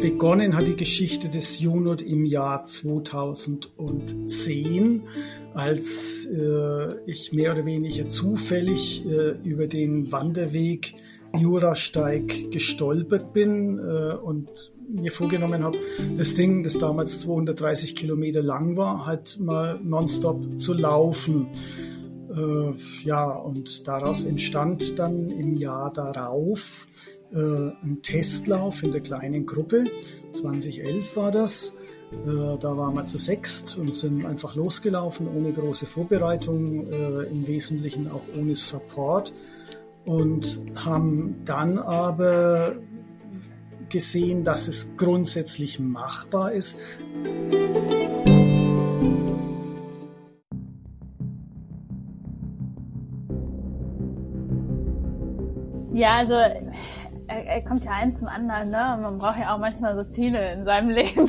Begonnen hat die Geschichte des Junot im Jahr 2010, als äh, ich mehr oder weniger zufällig äh, über den Wanderweg Jurasteig gestolpert bin äh, und mir vorgenommen habe, das Ding, das damals 230 Kilometer lang war, halt mal nonstop zu laufen. Äh, ja, und daraus entstand dann im Jahr darauf äh, ein Testlauf in der kleinen Gruppe. 2011 war das. Äh, da waren wir zu sechst und sind einfach losgelaufen, ohne große Vorbereitung, äh, im Wesentlichen auch ohne Support und haben dann aber gesehen, dass es grundsätzlich machbar ist. Ja, also er kommt ja eins zum anderen, ne? Man braucht ja auch manchmal so Ziele in seinem Leben,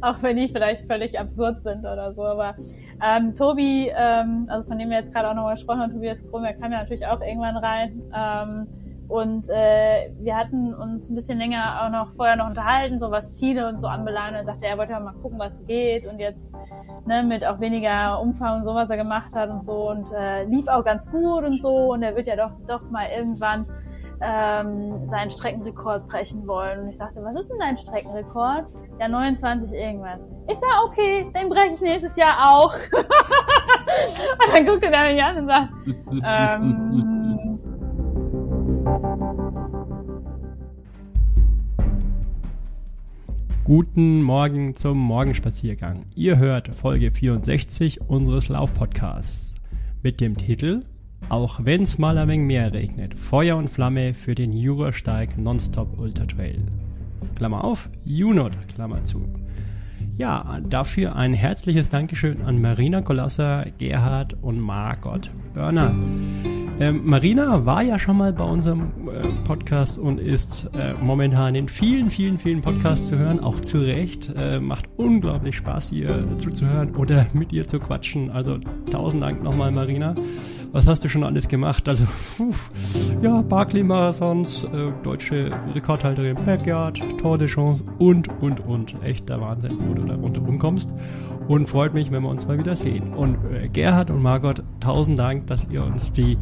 auch wenn die vielleicht völlig absurd sind oder so. Aber ähm, Tobi, ähm, also von dem wir jetzt gerade auch nochmal gesprochen haben, Tobias Krum, der kam ja natürlich auch irgendwann rein. Ähm, und äh, wir hatten uns ein bisschen länger auch noch vorher noch unterhalten, so was Ziele und so anbelangt. Er sagte, er wollte ja mal gucken, was geht und jetzt ne, mit auch weniger Umfang und so, was er gemacht hat und so und äh, lief auch ganz gut und so und er wird ja doch doch mal irgendwann ähm, seinen Streckenrekord brechen wollen. Und ich sagte, was ist denn dein Streckenrekord? Ja, 29 irgendwas. Ich sag, okay, den breche ich nächstes Jahr auch. und dann guckte er mich an und sagt, ähm, Guten Morgen zum Morgenspaziergang. Ihr hört Folge 64 unseres Laufpodcasts mit dem Titel auch wenn es mal ein wenig mehr regnet. Feuer und Flamme für den Jurasteig Nonstop Ultra Trail. Klammer auf, Junot, Klammer zu. Ja, dafür ein herzliches Dankeschön an Marina Kolosser, Gerhard und Margot Börner. Ähm, Marina war ja schon mal bei unserem äh, Podcast und ist äh, momentan in vielen, vielen, vielen Podcasts zu hören, auch zu Recht. Äh, macht unglaublich Spaß, ihr zuzuhören oder mit ihr zu quatschen. Also tausend Dank nochmal, Marina was hast du schon alles gemacht? Also, uff, ja, Barclay-Marathons, äh, deutsche Rekordhalterin Backyard, Tour de Chance und, und, und. Echt der Wahnsinn, wo du da rundherum kommst. Und freut mich, wenn wir uns mal wieder sehen. Und äh, Gerhard und Margot, tausend Dank, dass ihr uns die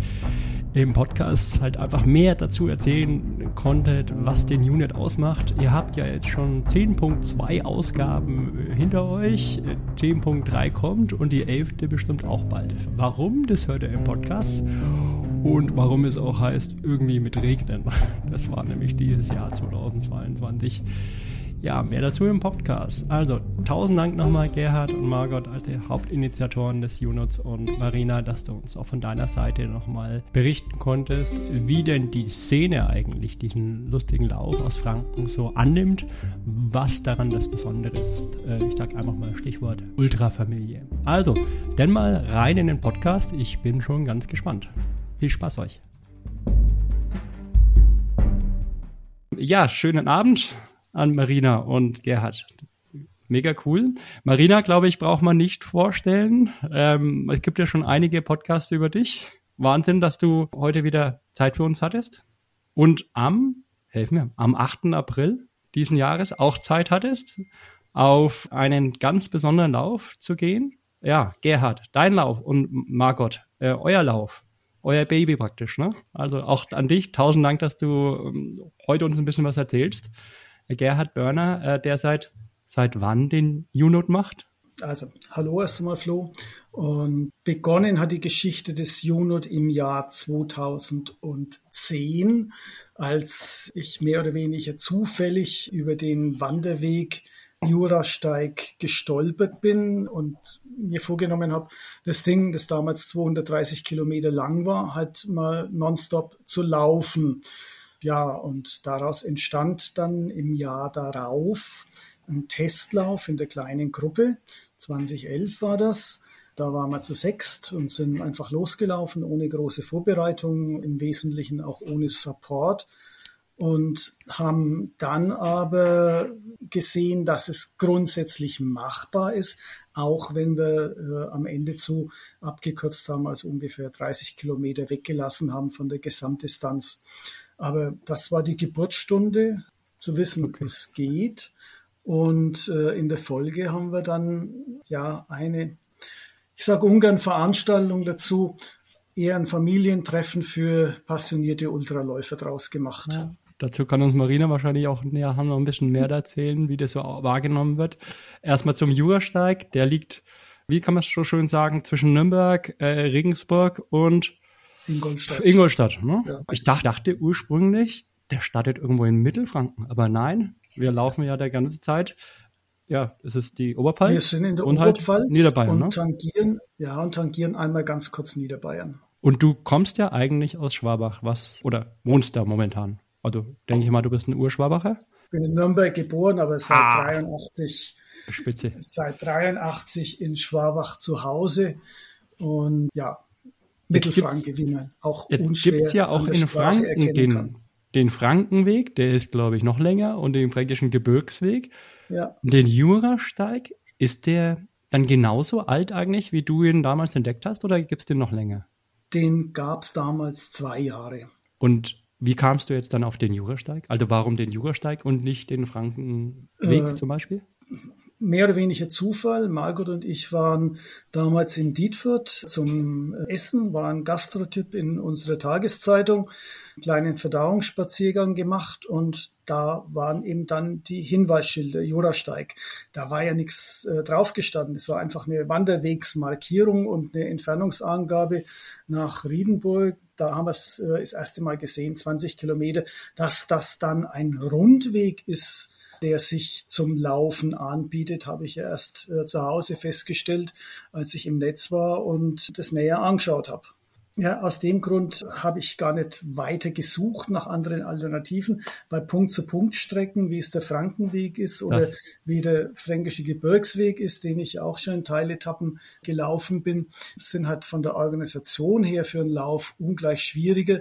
im Podcast halt einfach mehr dazu erzählen konntet, was den Unit ausmacht. Ihr habt ja jetzt schon 10.2 Ausgaben hinter euch, 10.3 kommt und die 11. bestimmt auch bald. Warum? Das hört ihr im Podcast. Und warum es auch heißt, irgendwie mit Regnen. Das war nämlich dieses Jahr 2022. Ja, mehr dazu im Podcast. Also, tausend Dank nochmal, Gerhard und Margot, als die Hauptinitiatoren des Unuts und Marina, dass du uns auch von deiner Seite nochmal berichten konntest, wie denn die Szene eigentlich diesen lustigen Lauf aus Franken so annimmt, was daran das Besondere ist. Äh, ich sag einfach mal Stichwort Ultrafamilie. Also, denn mal rein in den Podcast. Ich bin schon ganz gespannt. Viel Spaß euch. Ja, schönen Abend an Marina und Gerhard. Mega cool. Marina, glaube ich, braucht man nicht vorstellen. Ähm, es gibt ja schon einige Podcasts über dich. Wahnsinn, dass du heute wieder Zeit für uns hattest. Und am, helf mir, am 8. April diesen Jahres auch Zeit hattest, auf einen ganz besonderen Lauf zu gehen. Ja, Gerhard, dein Lauf und Margot, äh, euer Lauf euer Baby praktisch. Ne? Also auch an dich, tausend Dank, dass du ähm, heute uns ein bisschen was erzählst. Gerhard Börner, äh, der seit, seit wann den U-Note macht? Also, hallo erst einmal, Flo. Und begonnen hat die Geschichte des UNOT im Jahr 2010, als ich mehr oder weniger zufällig über den Wanderweg Jurasteig gestolpert bin und mir vorgenommen habe, das Ding, das damals 230 Kilometer lang war, halt mal nonstop zu laufen. Ja, und daraus entstand dann im Jahr darauf ein Testlauf in der kleinen Gruppe. 2011 war das. Da waren wir zu sechst und sind einfach losgelaufen, ohne große Vorbereitung, im Wesentlichen auch ohne Support und haben dann aber gesehen, dass es grundsätzlich machbar ist, auch wenn wir äh, am Ende zu abgekürzt haben, also ungefähr 30 Kilometer weggelassen haben von der Gesamtdistanz. Aber das war die Geburtsstunde zu wissen, okay. es geht. Und äh, in der Folge haben wir dann ja eine, ich sage ungern Veranstaltung dazu, eher ein Familientreffen für passionierte Ultraläufer draus gemacht. Ja. Dazu kann uns Marina wahrscheinlich auch näher haben noch ein bisschen mehr erzählen, wie das so wahrgenommen wird. Erstmal zum Jurasteig, der liegt, wie kann man es so schön sagen, zwischen Nürnberg, äh, Regensburg und Ingolstadt. Ingolstadt ne? ja, ich dachte, dachte ursprünglich, der startet irgendwo in Mittelfranken, aber nein, wir laufen ja der ganze Zeit ja, es ist die Oberpfalz. Wir sind in der und halt Oberpfalz halt Niederbayern, und ne? tangieren, ja, und tangieren einmal ganz kurz Niederbayern. Und du kommst ja eigentlich aus Schwabach, was, oder wohnst da momentan? Also, denke ich mal, du bist ein Urschwabacher? Ich bin in Nürnberg geboren, aber seit ah, 83, Spitze. seit 83 in Schwabach zu Hause. Und ja, Mittelfranke, wie man auch jetzt unschwer gibt's ja auch in Franken den, den Frankenweg, der ist, glaube ich, noch länger, und den fränkischen Gebirgsweg. Ja. Den Jurasteig, ist der dann genauso alt eigentlich, wie du ihn damals entdeckt hast, oder gibt es den noch länger? Den gab es damals zwei Jahre. Und wie kamst du jetzt dann auf den Jurasteig? Also warum den Jurasteig und nicht den Frankenweg äh, zum Beispiel? Mehr oder weniger Zufall. Margot und ich waren damals in Dietfurt zum Essen, waren Gastrotyp in unserer Tageszeitung, einen kleinen Verdauungsspaziergang gemacht und da waren eben dann die Hinweisschilder, Jurasteig. Da war ja nichts äh, draufgestanden. Es war einfach eine Wanderwegsmarkierung und eine Entfernungsangabe nach Riedenburg. Da haben wir es äh, das erste Mal gesehen, 20 Kilometer. Dass das dann ein Rundweg ist, der sich zum Laufen anbietet, habe ich erst äh, zu Hause festgestellt, als ich im Netz war und das näher angeschaut habe. Ja, aus dem Grund habe ich gar nicht weiter gesucht nach anderen Alternativen. Bei Punkt-zu-Punkt-Strecken, wie es der Frankenweg ist oder Ach. wie der Fränkische Gebirgsweg ist, den ich auch schon in Teiletappen gelaufen bin, sind halt von der Organisation her für einen Lauf ungleich schwieriger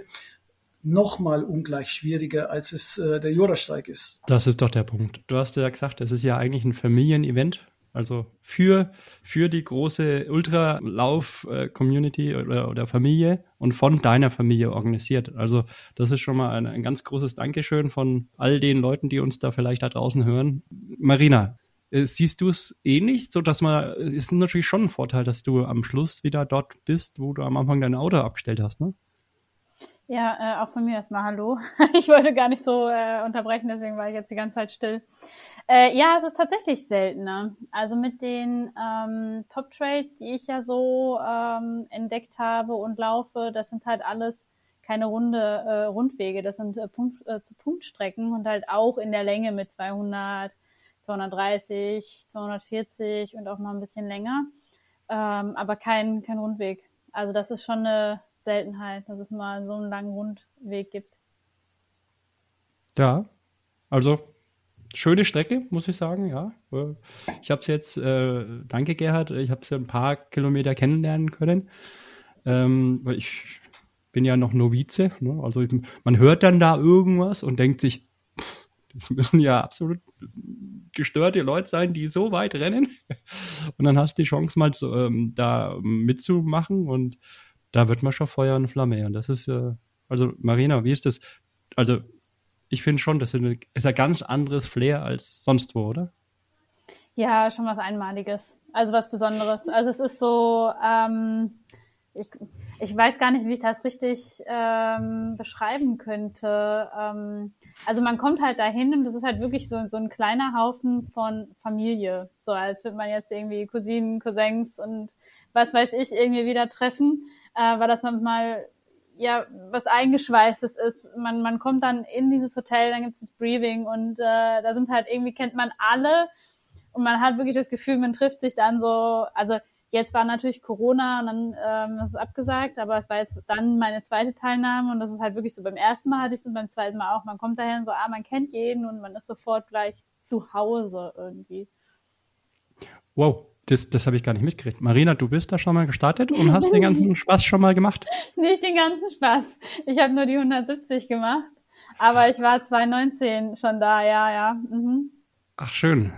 nochmal ungleich schwieriger, als es äh, der Jurasteig ist. Das ist doch der Punkt. Du hast ja gesagt, es ist ja eigentlich ein Familienevent. Also für, für die große Ultralauf-Community oder, oder Familie und von deiner Familie organisiert. Also das ist schon mal ein, ein ganz großes Dankeschön von all den Leuten, die uns da vielleicht da draußen hören. Marina, äh, siehst du es ähnlich, so dass man, es ist natürlich schon ein Vorteil, dass du am Schluss wieder dort bist, wo du am Anfang dein Auto abgestellt hast, ne? Ja, äh, auch von mir erstmal Hallo. ich wollte gar nicht so äh, unterbrechen, deswegen war ich jetzt die ganze Zeit still. Äh, ja, es ist tatsächlich seltener. Also mit den ähm, Top Trails, die ich ja so ähm, entdeckt habe und laufe, das sind halt alles keine runde äh, Rundwege, das sind äh, Punkt, äh, zu Punktstrecken und halt auch in der Länge mit 200, 230, 240 und auch noch ein bisschen länger, ähm, aber kein kein Rundweg. Also das ist schon eine Seltenheit, dass es mal so einen langen Rundweg gibt. Ja, also schöne Strecke, muss ich sagen, ja. Ich habe es jetzt, äh, danke Gerhard, ich habe es ja ein paar Kilometer kennenlernen können, ähm, weil ich bin ja noch Novize, ne? also ich, man hört dann da irgendwas und denkt sich, das müssen ja absolut gestörte Leute sein, die so weit rennen. Und dann hast du die Chance mal so, ähm, da mitzumachen und da wird man schon Feuer und Flamme. Und das ist, äh, also Marina, wie ist das? Also ich finde schon, das ist ein ganz anderes Flair als sonst wo, oder? Ja, schon was Einmaliges. Also was Besonderes. Also es ist so, ähm, ich, ich weiß gar nicht, wie ich das richtig ähm, beschreiben könnte. Ähm, also man kommt halt dahin und das ist halt wirklich so, so ein kleiner Haufen von Familie. So als würde man jetzt irgendwie Cousinen, Cousins und was weiß ich irgendwie wieder treffen äh, weil das manchmal ja was eingeschweißtes ist. Man, man kommt dann in dieses Hotel, dann gibt es das Breathing und äh, da sind halt irgendwie kennt man alle und man hat wirklich das Gefühl, man trifft sich dann so, also jetzt war natürlich Corona und dann ähm, das ist abgesagt, aber es war jetzt dann meine zweite Teilnahme und das ist halt wirklich so beim ersten Mal hatte ich es und beim zweiten Mal auch. Man kommt dahin so, ah, man kennt jeden und man ist sofort gleich zu Hause irgendwie. Wow, das, das habe ich gar nicht mitgekriegt. Marina, du bist da schon mal gestartet und hast den ganzen Spaß schon mal gemacht? Nicht den ganzen Spaß. Ich habe nur die 170 gemacht. Aber ich war 2019 schon da, ja, ja. Mhm. Ach, schön.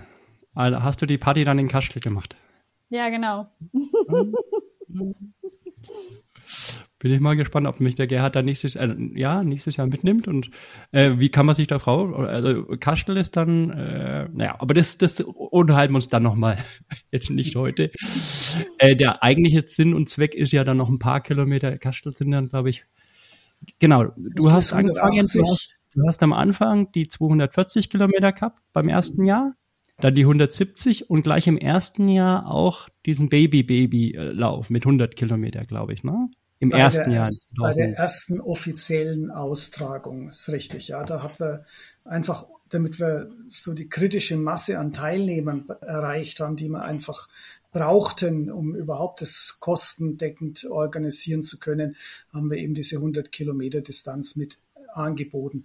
Also hast du die Party dann in Kastel gemacht? Ja, genau. bin ich mal gespannt, ob mich der Gerhard dann nächstes, äh, ja, nächstes Jahr mitnimmt und äh, wie kann man sich da Frau, also Kastel ist dann, äh, naja, aber das, das unterhalten wir uns dann nochmal, jetzt nicht heute. äh, der eigentliche Sinn und Zweck ist ja dann noch ein paar Kilometer, Kastel sind dann, glaube ich, genau, du hast angefangen, du hast, du hast am Anfang die 240 Kilometer gehabt beim ersten Jahr dann die 170 und gleich im ersten Jahr auch diesen Baby-Baby-Lauf mit 100 Kilometer, glaube ich, ne? Im bei ersten Jahr. Erst, bei der ersten offiziellen Austragung, ist richtig, ja. Da haben wir einfach, damit wir so die kritische Masse an Teilnehmern erreicht haben, die wir einfach brauchten, um überhaupt das kostendeckend organisieren zu können, haben wir eben diese 100 Kilometer Distanz mit angeboten.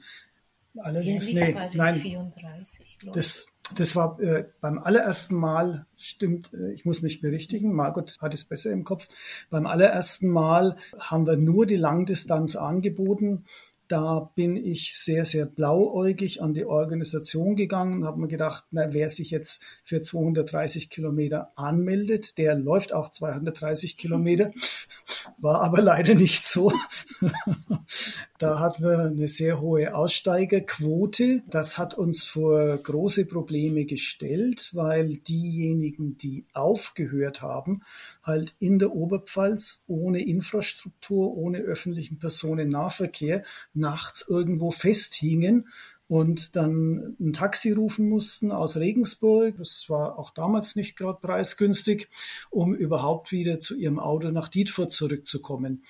Allerdings, ja, nee, nein, 34, das, das war äh, beim allerersten Mal, stimmt, äh, ich muss mich berichtigen, Margot hat es besser im Kopf. Beim allerersten Mal haben wir nur die Langdistanz angeboten da bin ich sehr, sehr blauäugig an die Organisation gegangen, habe mir gedacht, na, wer sich jetzt für 230 Kilometer anmeldet, der läuft auch 230 Kilometer. War aber leider nicht so. da hatten wir eine sehr hohe Aussteigerquote. Das hat uns vor große Probleme gestellt, weil diejenigen, die aufgehört haben, halt in der Oberpfalz ohne Infrastruktur, ohne öffentlichen Personennahverkehr nachts irgendwo festhingen und dann ein Taxi rufen mussten aus Regensburg. Das war auch damals nicht gerade preisgünstig, um überhaupt wieder zu ihrem Auto nach Dietfurt zurückzukommen.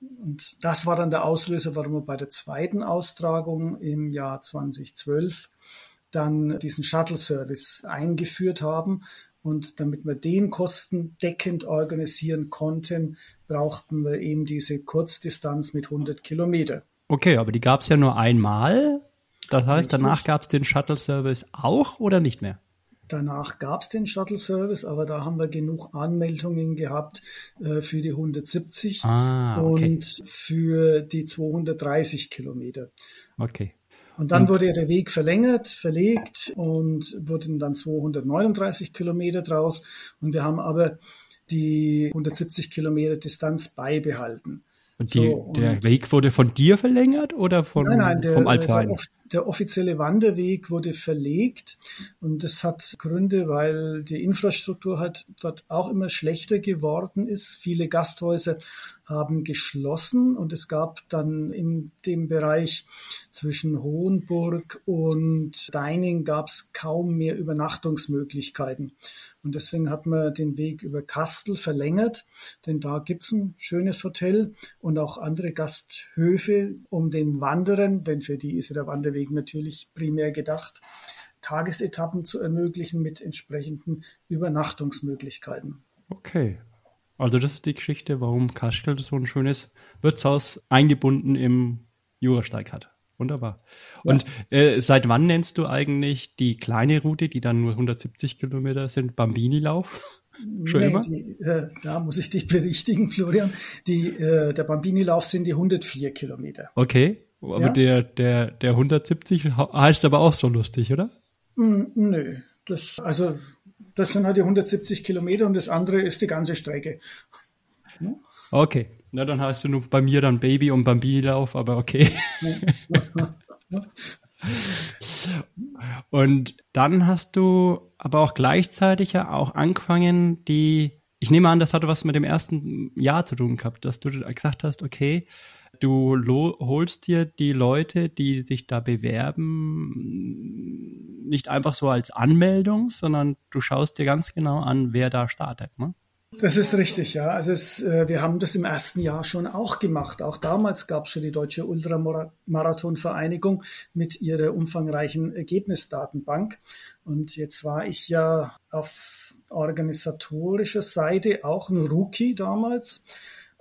Und das war dann der Auslöser, warum wir bei der zweiten Austragung im Jahr 2012 dann diesen Shuttle-Service eingeführt haben. Und damit wir den kostendeckend organisieren konnten, brauchten wir eben diese Kurzdistanz mit 100 Kilometer. Okay, aber die gab es ja nur einmal. Das heißt, danach gab es den Shuttle-Service auch oder nicht mehr? Danach gab es den Shuttle-Service, aber da haben wir genug Anmeldungen gehabt äh, für die 170 ah, okay. und für die 230 Kilometer. Okay. Und dann und wurde der Weg verlängert, verlegt und wurden dann 239 Kilometer draus. Und wir haben aber die 170 Kilometer Distanz beibehalten. Und, die, so, der Weg wurde von dir verlängert oder von, nein, nein, der, vom Alpverein? Der, der offizielle Wanderweg wurde verlegt und das hat Gründe, weil die Infrastruktur halt dort auch immer schlechter geworden ist. Viele Gasthäuser haben geschlossen und es gab dann in dem Bereich zwischen Hohenburg und Deining gab es kaum mehr Übernachtungsmöglichkeiten. Und deswegen hat man den Weg über Kastel verlängert, denn da gibt's ein schönes Hotel und auch andere Gasthöfe, um den Wanderern, denn für die ist der Wanderweg natürlich primär gedacht, Tagesetappen zu ermöglichen mit entsprechenden Übernachtungsmöglichkeiten. Okay. Also das ist die Geschichte, warum Kastel so ein schönes Wirtshaus eingebunden im Jurasteig hat. Wunderbar. Und äh, seit wann nennst du eigentlich die kleine Route, die dann nur 170 Kilometer sind, Bambini-Lauf? Schon nee? Die, äh, da muss ich dich berichtigen, Florian. Die, äh, der Bambini-Lauf sind die 104 Kilometer. Okay, aber ja? der, der, der 170 heißt aber auch so lustig, oder? Mm, nö, das, also, das sind halt die 170 Kilometer und das andere ist die ganze Strecke. Ja? Okay, na dann hast du nur bei mir dann Baby und Bambini-Lauf, aber okay. und dann hast du aber auch gleichzeitig ja auch angefangen, die, ich nehme an, das hatte was mit dem ersten Jahr zu tun gehabt, dass du gesagt hast, okay, du holst dir die Leute, die sich da bewerben, nicht einfach so als Anmeldung, sondern du schaust dir ganz genau an, wer da startet. Ne? Das ist richtig, ja. Also es, äh, wir haben das im ersten Jahr schon auch gemacht. Auch damals gab es schon die Deutsche Ultramarathon-Vereinigung mit ihrer umfangreichen Ergebnisdatenbank. Und jetzt war ich ja auf organisatorischer Seite auch ein Rookie damals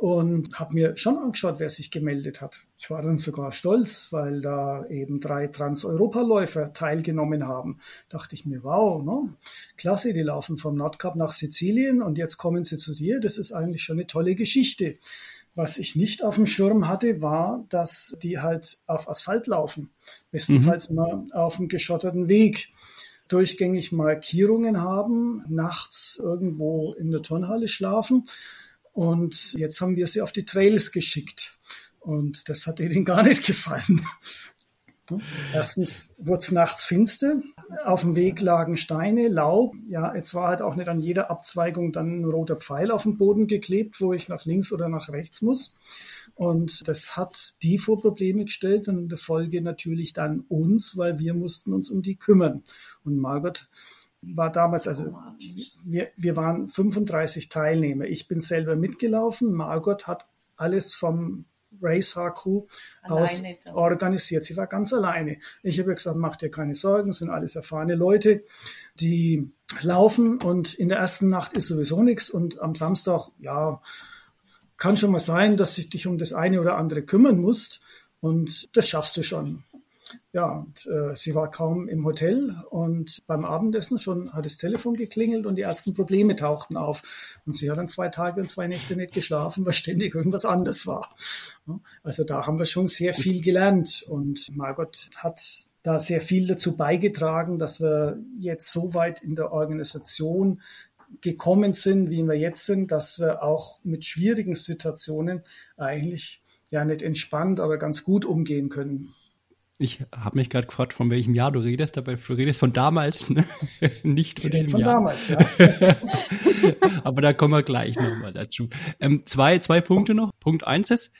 und habe mir schon angeschaut, wer sich gemeldet hat. Ich war dann sogar stolz, weil da eben drei Trans-Europa-Läufer teilgenommen haben. Dachte ich mir, wow, ne? klasse, die laufen vom Nordkap nach Sizilien und jetzt kommen sie zu dir. Das ist eigentlich schon eine tolle Geschichte. Was ich nicht auf dem Schirm hatte, war, dass die halt auf Asphalt laufen. Bestenfalls mhm. mal auf einem geschotterten Weg durchgängig Markierungen haben, nachts irgendwo in der Turnhalle schlafen Und jetzt haben wir sie auf die Trails geschickt. Und das hat ihnen gar nicht gefallen. Erstens wurde es nachts finster, auf dem Weg lagen Steine, Laub. Ja, jetzt war halt auch nicht an jeder Abzweigung dann ein roter Pfeil auf dem Boden geklebt, wo ich nach links oder nach rechts muss. Und das hat die vor Probleme gestellt und in der Folge natürlich dann uns, weil wir mussten uns um die kümmern. Und Margot war damals, also wir, wir waren 35 Teilnehmer. Ich bin selber mitgelaufen. Margot hat alles vom Race HQ aus organisiert. Sie war ganz alleine. Ich habe gesagt, mach dir keine Sorgen, sind alles erfahrene Leute, die laufen und in der ersten Nacht ist sowieso nichts und am Samstag, ja, kann schon mal sein, dass du dich um das eine oder andere kümmern musst und das schaffst du schon. Ja, und, äh, sie war kaum im Hotel und beim Abendessen schon hat das Telefon geklingelt und die ersten Probleme tauchten auf. Und sie hat dann zwei Tage und zwei Nächte nicht geschlafen, weil ständig irgendwas anders war. Also da haben wir schon sehr viel gelernt und Margot hat da sehr viel dazu beigetragen, dass wir jetzt so weit in der Organisation gekommen sind, wie wir jetzt sind, dass wir auch mit schwierigen Situationen eigentlich ja nicht entspannt, aber ganz gut umgehen können. Ich habe mich gerade gefragt, von welchem Jahr du redest, aber du redest von damals, ne? nicht von diesem von Jahr. damals, ja. aber da kommen wir gleich nochmal dazu. Ähm, zwei, zwei Punkte noch. Punkt eins ist,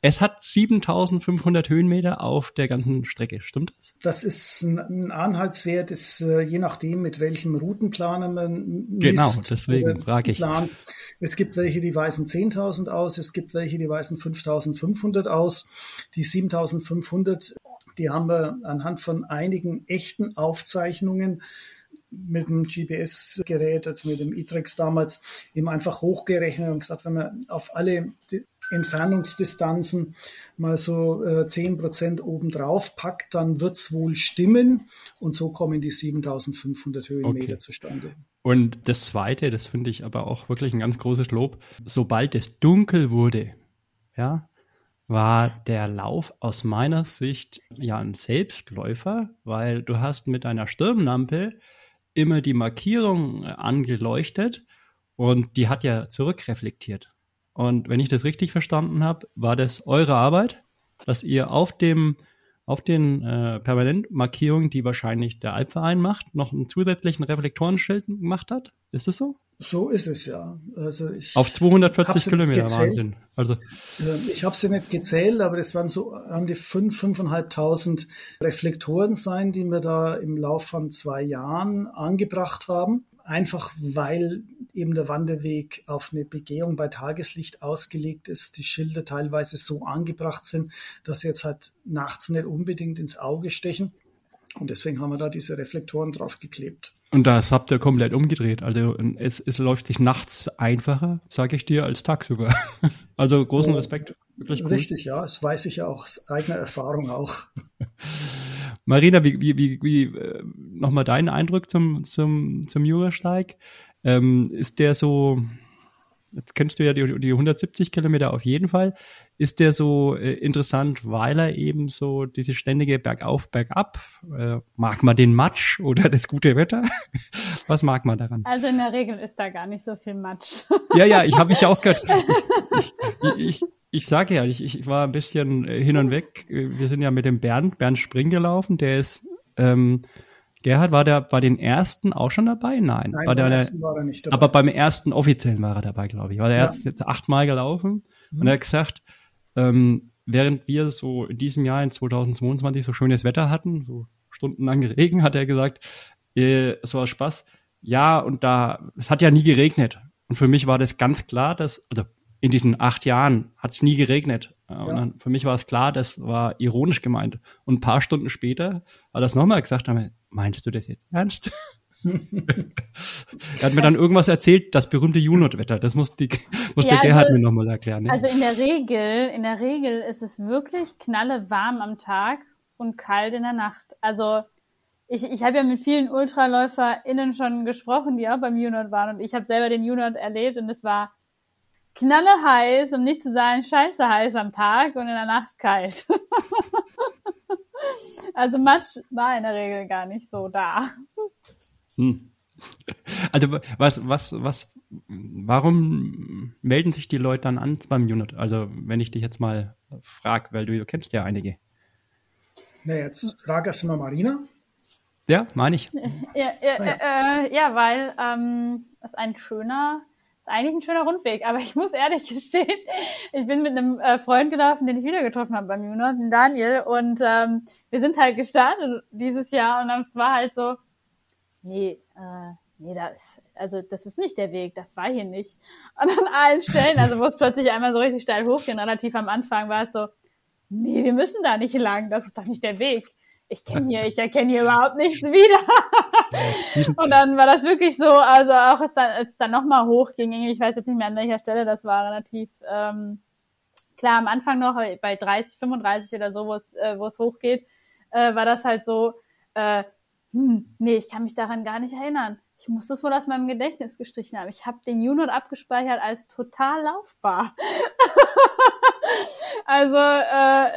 es hat 7500 Höhenmeter auf der ganzen Strecke, stimmt das? Das ist ein Anhaltswert, ist äh, je nachdem, mit welchem Routenplaner man Genau, deswegen frage ich. Plant. Es gibt welche, die weisen 10.000 aus, es gibt welche, die weisen 5.500 aus. Die 7.500 die haben wir anhand von einigen echten Aufzeichnungen mit dem GPS-Gerät, also mit dem E-Trex damals, eben einfach hochgerechnet und gesagt, wenn man auf alle Entfernungsdistanzen mal so äh, 10% obendrauf packt, dann wird es wohl stimmen. Und so kommen die 7500 Höhenmeter okay. zustande. Und das Zweite, das finde ich aber auch wirklich ein ganz großes Lob, sobald es dunkel wurde, ja, war der Lauf aus meiner Sicht ja ein Selbstläufer, weil du hast mit deiner Stirnlampe immer die Markierung angeleuchtet und die hat ja zurückreflektiert. Und wenn ich das richtig verstanden habe, war das eure Arbeit, dass ihr auf dem auf den äh, Permanentmarkierungen, die wahrscheinlich der Alpverein macht, noch einen zusätzlichen Reflektorenschild gemacht hat? Ist es so? So ist es ja. Also ich Auf 240 Kilometer, Wahnsinn. Also ich habe sie nicht gezählt, aber es waren so an die 5.000, 5.500 Reflektoren sein, die wir da im Laufe von zwei Jahren angebracht haben. Einfach weil eben der Wanderweg auf eine Begehung bei Tageslicht ausgelegt ist, die Schilder teilweise so angebracht sind, dass sie jetzt halt nachts nicht unbedingt ins Auge stechen. Und deswegen haben wir da diese Reflektoren drauf geklebt. Und das habt ihr komplett umgedreht. Also es, es läuft sich nachts einfacher, sage ich dir, als tagsüber. Also großen Respekt. Wirklich cool. Richtig, ja. Das weiß ich ja auch aus eigener Erfahrung auch. Marina, wie, wie, wie, wie äh, nochmal dein Eindruck zum, zum, zum Jurasteig? Ähm, ist der so, Jetzt kennst du ja die, die 170 Kilometer auf jeden Fall. Ist der so äh, interessant, weil er eben so diese ständige Bergauf, Bergab, äh, mag man den Matsch oder das gute Wetter? Was mag man daran? Also in der Regel ist da gar nicht so viel Matsch. ja, ja, ich habe mich ja auch gehört. Ich, ich, ich, ich sage ja, ich, ich war ein bisschen äh, hin und weg. Wir sind ja mit dem Bernd, Bernd Spring gelaufen, der ist ähm, Gerhard, war der bei den ersten auch schon dabei? Nein. Nein war beim der, ersten war er nicht dabei. Aber beim ersten offiziellen war er dabei, glaube ich. War der ja. jetzt achtmal gelaufen mhm. und er hat gesagt, ähm, während wir so in diesem Jahr in 2022 so schönes Wetter hatten, so stundenlang Regen, hat er gesagt, äh, es war Spaß. Ja, und da, es hat ja nie geregnet. Und für mich war das ganz klar, dass, also in diesen acht Jahren hat es nie geregnet. Ja. Und dann, für mich war es klar, das war ironisch gemeint. Und ein paar Stunden später hat er das nochmal gesagt, meinst du das jetzt ernst? er hat mir dann irgendwas erzählt, das berühmte Junot-Wetter. Das muss, die, muss ja, der Gerhard also, mir nochmal erklären. Ne? Also in der Regel, in der Regel ist es wirklich knalle warm am Tag und kalt in der Nacht. Also ich, ich habe ja mit vielen UltraläuferInnen schon gesprochen, die auch beim Junot waren und ich habe selber den Junot erlebt und es war knalle heiß, um nicht zu sagen scheiße heiß am Tag und in der Nacht kalt. also Matsch war in der Regel gar nicht so da. Hm. Also was, was, was, warum melden sich die Leute dann an beim Unit? Also wenn ich dich jetzt mal frage, weil du, du kennst ja einige. Na, jetzt frag erst mal Marina. Ja, meine ich. Ja, ja, äh, ja weil ähm, ist ein schöner, eigentlich ein schöner Rundweg. Aber ich muss ehrlich gestehen, ich bin mit einem äh, Freund gelaufen, den ich wieder getroffen habe beim Unit, den Daniel. Und ähm, wir sind halt gestartet dieses Jahr und es war halt so, nee, äh, nee, das, also das ist nicht der Weg, das war hier nicht. Und an allen Stellen, also wo es plötzlich einmal so richtig steil hochging, relativ am Anfang war es so, nee, wir müssen da nicht lang, das ist doch nicht der Weg. Ich kenne hier, ich erkenne hier überhaupt nichts wieder. und dann war das wirklich so, also auch als dann, als es dann nochmal hochging, ich weiß jetzt nicht mehr an welcher Stelle das war, relativ ähm, klar am Anfang noch, bei 30, 35 oder so, wo es, äh, wo es hochgeht, äh, war das halt so, äh, hm, nee, ich kann mich daran gar nicht erinnern. Ich muss das wohl aus meinem Gedächtnis gestrichen haben. Ich habe den Unit abgespeichert als total laufbar. also äh,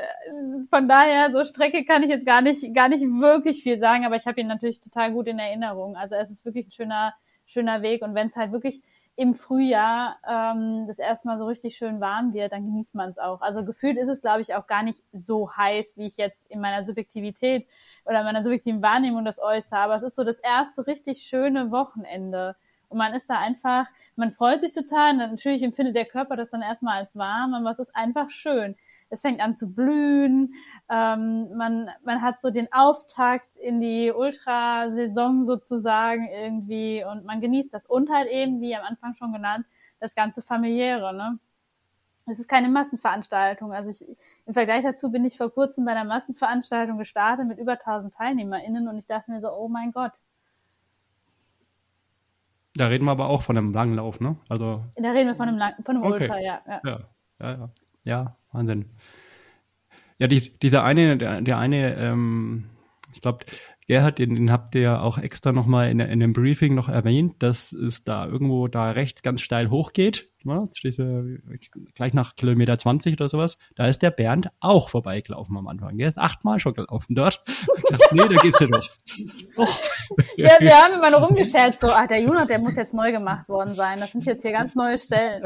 von daher, so Strecke kann ich jetzt gar nicht, gar nicht wirklich viel sagen, aber ich habe ihn natürlich total gut in Erinnerung. Also es ist wirklich ein schöner, schöner Weg. Und wenn es halt wirklich im Frühjahr ähm, das erste Mal so richtig schön warm wird, dann genießt man es auch. Also gefühlt ist es, glaube ich, auch gar nicht so heiß, wie ich jetzt in meiner Subjektivität oder meiner subjektiven Wahrnehmung das äußere. Aber es ist so das erste richtig schöne Wochenende. Und man ist da einfach, man freut sich total. Natürlich empfindet der Körper das dann erstmal als warm, aber es ist einfach schön. Es fängt an zu blühen. Ähm, man, man hat so den Auftakt in die Ultrasaison sozusagen irgendwie und man genießt das. Und halt eben, wie am Anfang schon genannt, das ganze familiäre. Ne? Es ist keine Massenveranstaltung. Also ich, im Vergleich dazu bin ich vor kurzem bei einer Massenveranstaltung gestartet mit über 1000 TeilnehmerInnen und ich dachte mir so, oh mein Gott. Da reden wir aber auch von einem langen Lauf, ne? Also. Da reden wir von einem, Lang von einem okay. Ultra, ja. Ja, ja, ja. ja. Ja Wahnsinn. Ja, die, dieser eine, der, der eine, ähm, ich glaube, Gerhard, den, den habt ihr ja auch extra nochmal in, in dem Briefing noch erwähnt, dass es da irgendwo da rechts ganz steil hochgeht. Diese, gleich nach Kilometer 20 oder sowas. Da ist der Bernd auch vorbeigelaufen am Anfang. Der ist achtmal schon gelaufen dort. Ich dachte, nee, da geht's ja. Oh. Ja, wir haben immer nur rumgescherzt, so, ach, der Junot, der muss jetzt neu gemacht worden sein. Das sind jetzt hier ganz neue Stellen.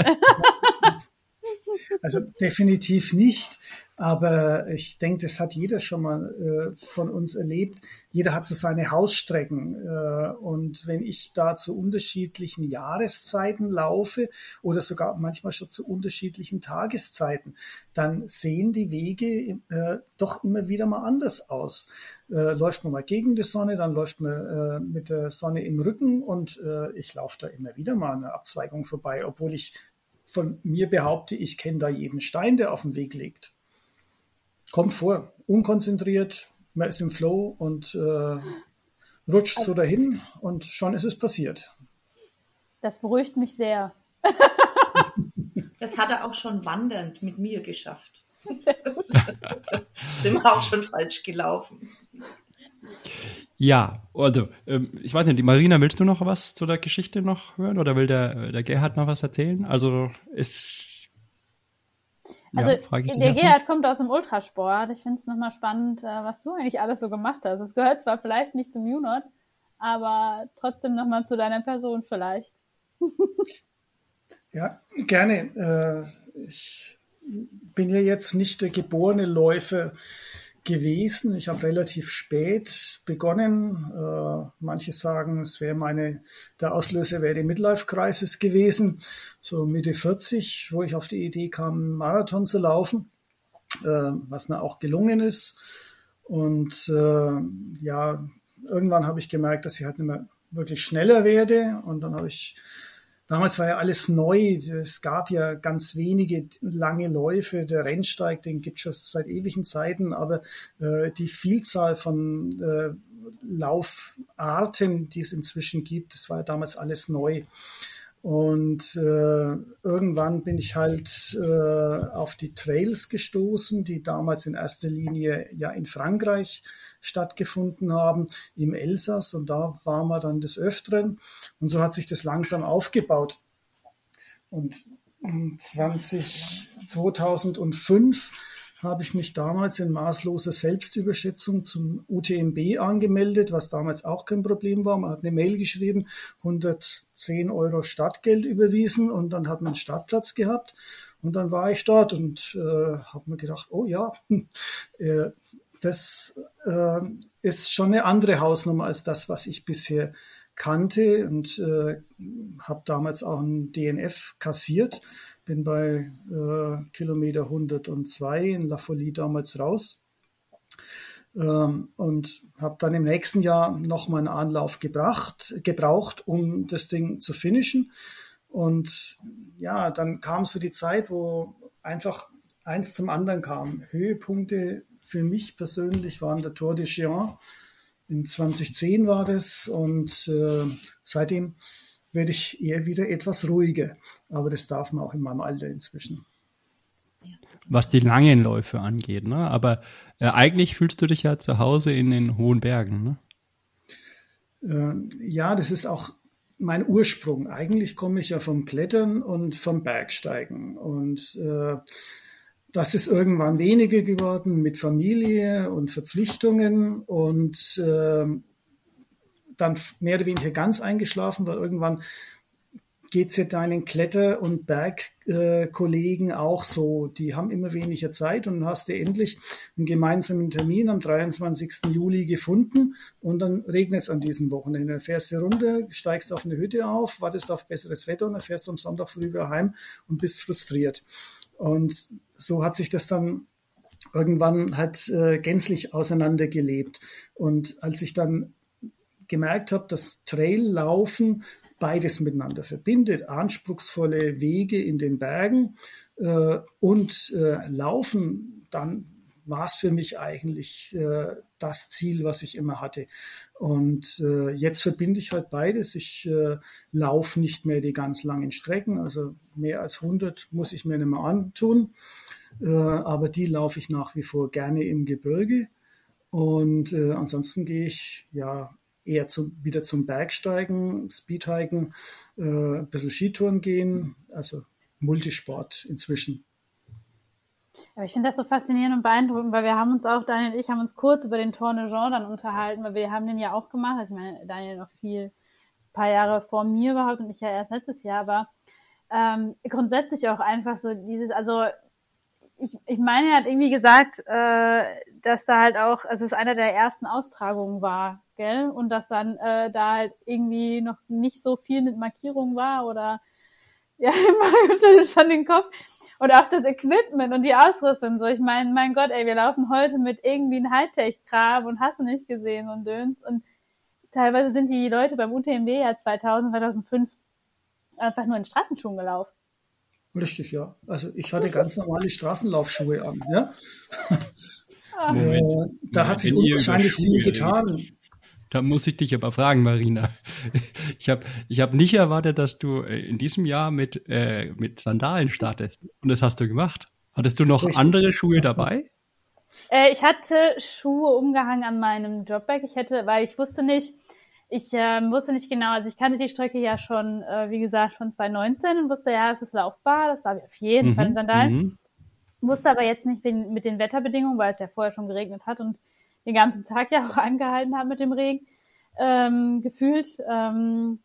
Also definitiv nicht. Aber ich denke, das hat jeder schon mal äh, von uns erlebt. Jeder hat so seine Hausstrecken. Äh, und wenn ich da zu unterschiedlichen Jahreszeiten laufe oder sogar manchmal schon zu unterschiedlichen Tageszeiten, dann sehen die Wege äh, doch immer wieder mal anders aus. Äh, läuft man mal gegen die Sonne, dann läuft man äh, mit der Sonne im Rücken und äh, ich laufe da immer wieder mal eine Abzweigung vorbei, obwohl ich von mir behaupte, ich kenne da jeden Stein, der auf dem Weg liegt. Kommt vor, unkonzentriert, man ist im Flow und äh, rutscht so dahin und schon ist es passiert. Das beruhigt mich sehr. Das hat er auch schon wandernd mit mir geschafft. Sind wir auch schon falsch gelaufen. Ja, also, ähm, ich weiß nicht, die Marina, willst du noch was zu der Geschichte noch hören oder will der, der Gerhard noch was erzählen? Also, ist. Also, ja, der Gerhard kommt aus dem Ultrasport. Ich finde es nochmal spannend, äh, was du eigentlich alles so gemacht hast. Es gehört zwar vielleicht nicht zum Unot, aber trotzdem nochmal zu deiner Person vielleicht. ja, gerne. Äh, ich bin ja jetzt nicht der geborene Läufer gewesen. Ich habe relativ spät begonnen. Äh, manche sagen, es wäre meine, der Auslöser wäre die Midlife Crisis gewesen, so Mitte 40, wo ich auf die Idee kam, einen Marathon zu laufen, äh, was mir auch gelungen ist. Und äh, ja, irgendwann habe ich gemerkt, dass ich halt nicht mehr wirklich schneller werde. Und dann habe ich Damals war ja alles neu. Es gab ja ganz wenige lange Läufe. Der Rennsteig, den gibt es schon seit ewigen Zeiten, aber äh, die Vielzahl von äh, Laufarten, die es inzwischen gibt, das war ja damals alles neu. Und äh, irgendwann bin ich halt äh, auf die Trails gestoßen, die damals in erster Linie ja in Frankreich stattgefunden haben, im Elsass. Und da waren wir dann des Öfteren. Und so hat sich das langsam aufgebaut. Und 20, 2005 habe ich mich damals in maßloser Selbstüberschätzung zum UTMB angemeldet, was damals auch kein Problem war. Man hat eine Mail geschrieben, 110 Euro Stadtgeld überwiesen und dann hat man einen Startplatz gehabt. Und dann war ich dort und äh, habe mir gedacht, oh ja, äh, das äh, ist schon eine andere Hausnummer als das, was ich bisher kannte und äh, habe damals auch ein DNF kassiert. Bin bei äh, Kilometer 102 in La Folie damals raus ähm, und habe dann im nächsten Jahr nochmal einen Anlauf gebracht, gebraucht, um das Ding zu finishen. Und ja, dann kam so die Zeit, wo einfach eins zum anderen kam. Höhepunkte für mich persönlich waren der Tour de Géant in 2010 war das und äh, seitdem werde ich eher wieder etwas ruhiger. Aber das darf man auch in meinem Alter inzwischen. Was die langen Läufe angeht, ne? Aber äh, eigentlich fühlst du dich ja zu Hause in den hohen Bergen, ne? Äh, ja, das ist auch mein Ursprung. Eigentlich komme ich ja vom Klettern und vom Bergsteigen. Und äh, das ist irgendwann weniger geworden mit Familie und Verpflichtungen und äh, dann mehr oder weniger ganz eingeschlafen, weil irgendwann geht es ja deinen Kletter- und Bergkollegen äh, auch so. Die haben immer weniger Zeit und dann hast du endlich einen gemeinsamen Termin am 23. Juli gefunden und dann regnet es an diesem Wochenende. Dann fährst du runter, steigst auf eine Hütte auf, wartest auf besseres Wetter und dann fährst du am Sonntag früh wieder heim und bist frustriert. Und so hat sich das dann irgendwann halt äh, gänzlich auseinandergelebt. Und als ich dann gemerkt habe, dass Traillaufen beides miteinander verbindet, anspruchsvolle Wege in den Bergen äh, und äh, Laufen, dann war es für mich eigentlich äh, das Ziel, was ich immer hatte. Und äh, jetzt verbinde ich halt beides. Ich äh, laufe nicht mehr die ganz langen Strecken, also mehr als 100 muss ich mir nicht mehr antun. Äh, aber die laufe ich nach wie vor gerne im Gebirge. Und äh, ansonsten gehe ich ja eher zum, wieder zum Bergsteigen, Speedhiken, äh, ein bisschen Skitouren gehen, also Multisport inzwischen. Aber ich finde das so faszinierend und beeindruckend, weil wir haben uns auch, Daniel und ich haben uns kurz über den Tourne Jean dann unterhalten, weil wir haben den ja auch gemacht. Also ich meine, Daniel noch viel, paar Jahre vor mir überhaupt und ich ja erst letztes Jahr, aber ähm, grundsätzlich auch einfach so dieses, also ich, ich meine, er hat irgendwie gesagt, äh, dass da halt auch, also es einer der ersten Austragungen war, gell? Und dass dann äh, da halt irgendwie noch nicht so viel mit Markierung war oder ja, immer schon den Kopf. Und auch das Equipment und die Ausrüstung. So, ich meine, mein Gott, ey, wir laufen heute mit irgendwie einem Hightech-Kram und hast du nicht gesehen und Döns. Und teilweise sind die Leute beim UTMB ja 2000, 2005 einfach nur in Straßenschuhen gelaufen. Richtig, ja. Also ich hatte ganz normale Straßenlaufschuhe an, ja. Moment, äh, da hat sich unwahrscheinlich viel getan. Da muss ich dich aber fragen, Marina. Ich habe ich hab nicht erwartet, dass du äh, in diesem Jahr mit, äh, mit Sandalen startest. Und das hast du gemacht. Hattest du noch Richtig. andere Schuhe dabei? Äh, ich hatte Schuhe umgehangen an meinem Jobbag. Ich hätte, weil ich wusste nicht, ich äh, wusste nicht genau, also ich kannte die Strecke ja schon, äh, wie gesagt, von 2019 und wusste, ja, es ist laufbar, das war auf jeden mhm, Fall in Sandalen. Mhm. Wusste aber jetzt nicht mit den Wetterbedingungen, weil es ja vorher schon geregnet hat und den ganzen Tag ja auch angehalten hat mit dem Regen, ähm, gefühlt, ähm,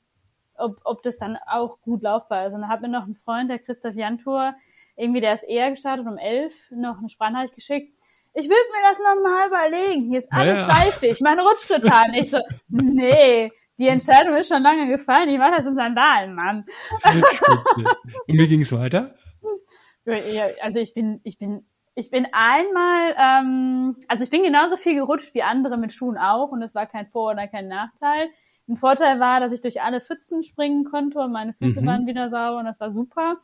ob, ob das dann auch gut laufbar ist. Und dann hat mir noch ein Freund, der Christoph Jantur, irgendwie, der ist eher gestartet, um elf, noch eine Sprachnachricht geschickt. Ich will mir das nochmal überlegen. Hier ist alles ja. seifig. Man rutscht total. ich so, nee, die Entscheidung ist schon lange gefallen. Ich war das in Sandalen, Mann. Und wie ging es weiter? Also ich bin, ich bin ich bin einmal, ähm, also ich bin genauso viel gerutscht wie andere mit Schuhen auch und es war kein Vor- oder kein Nachteil. Ein Vorteil war, dass ich durch alle Pfützen springen konnte und meine Füße mhm. waren wieder sauber und das war super.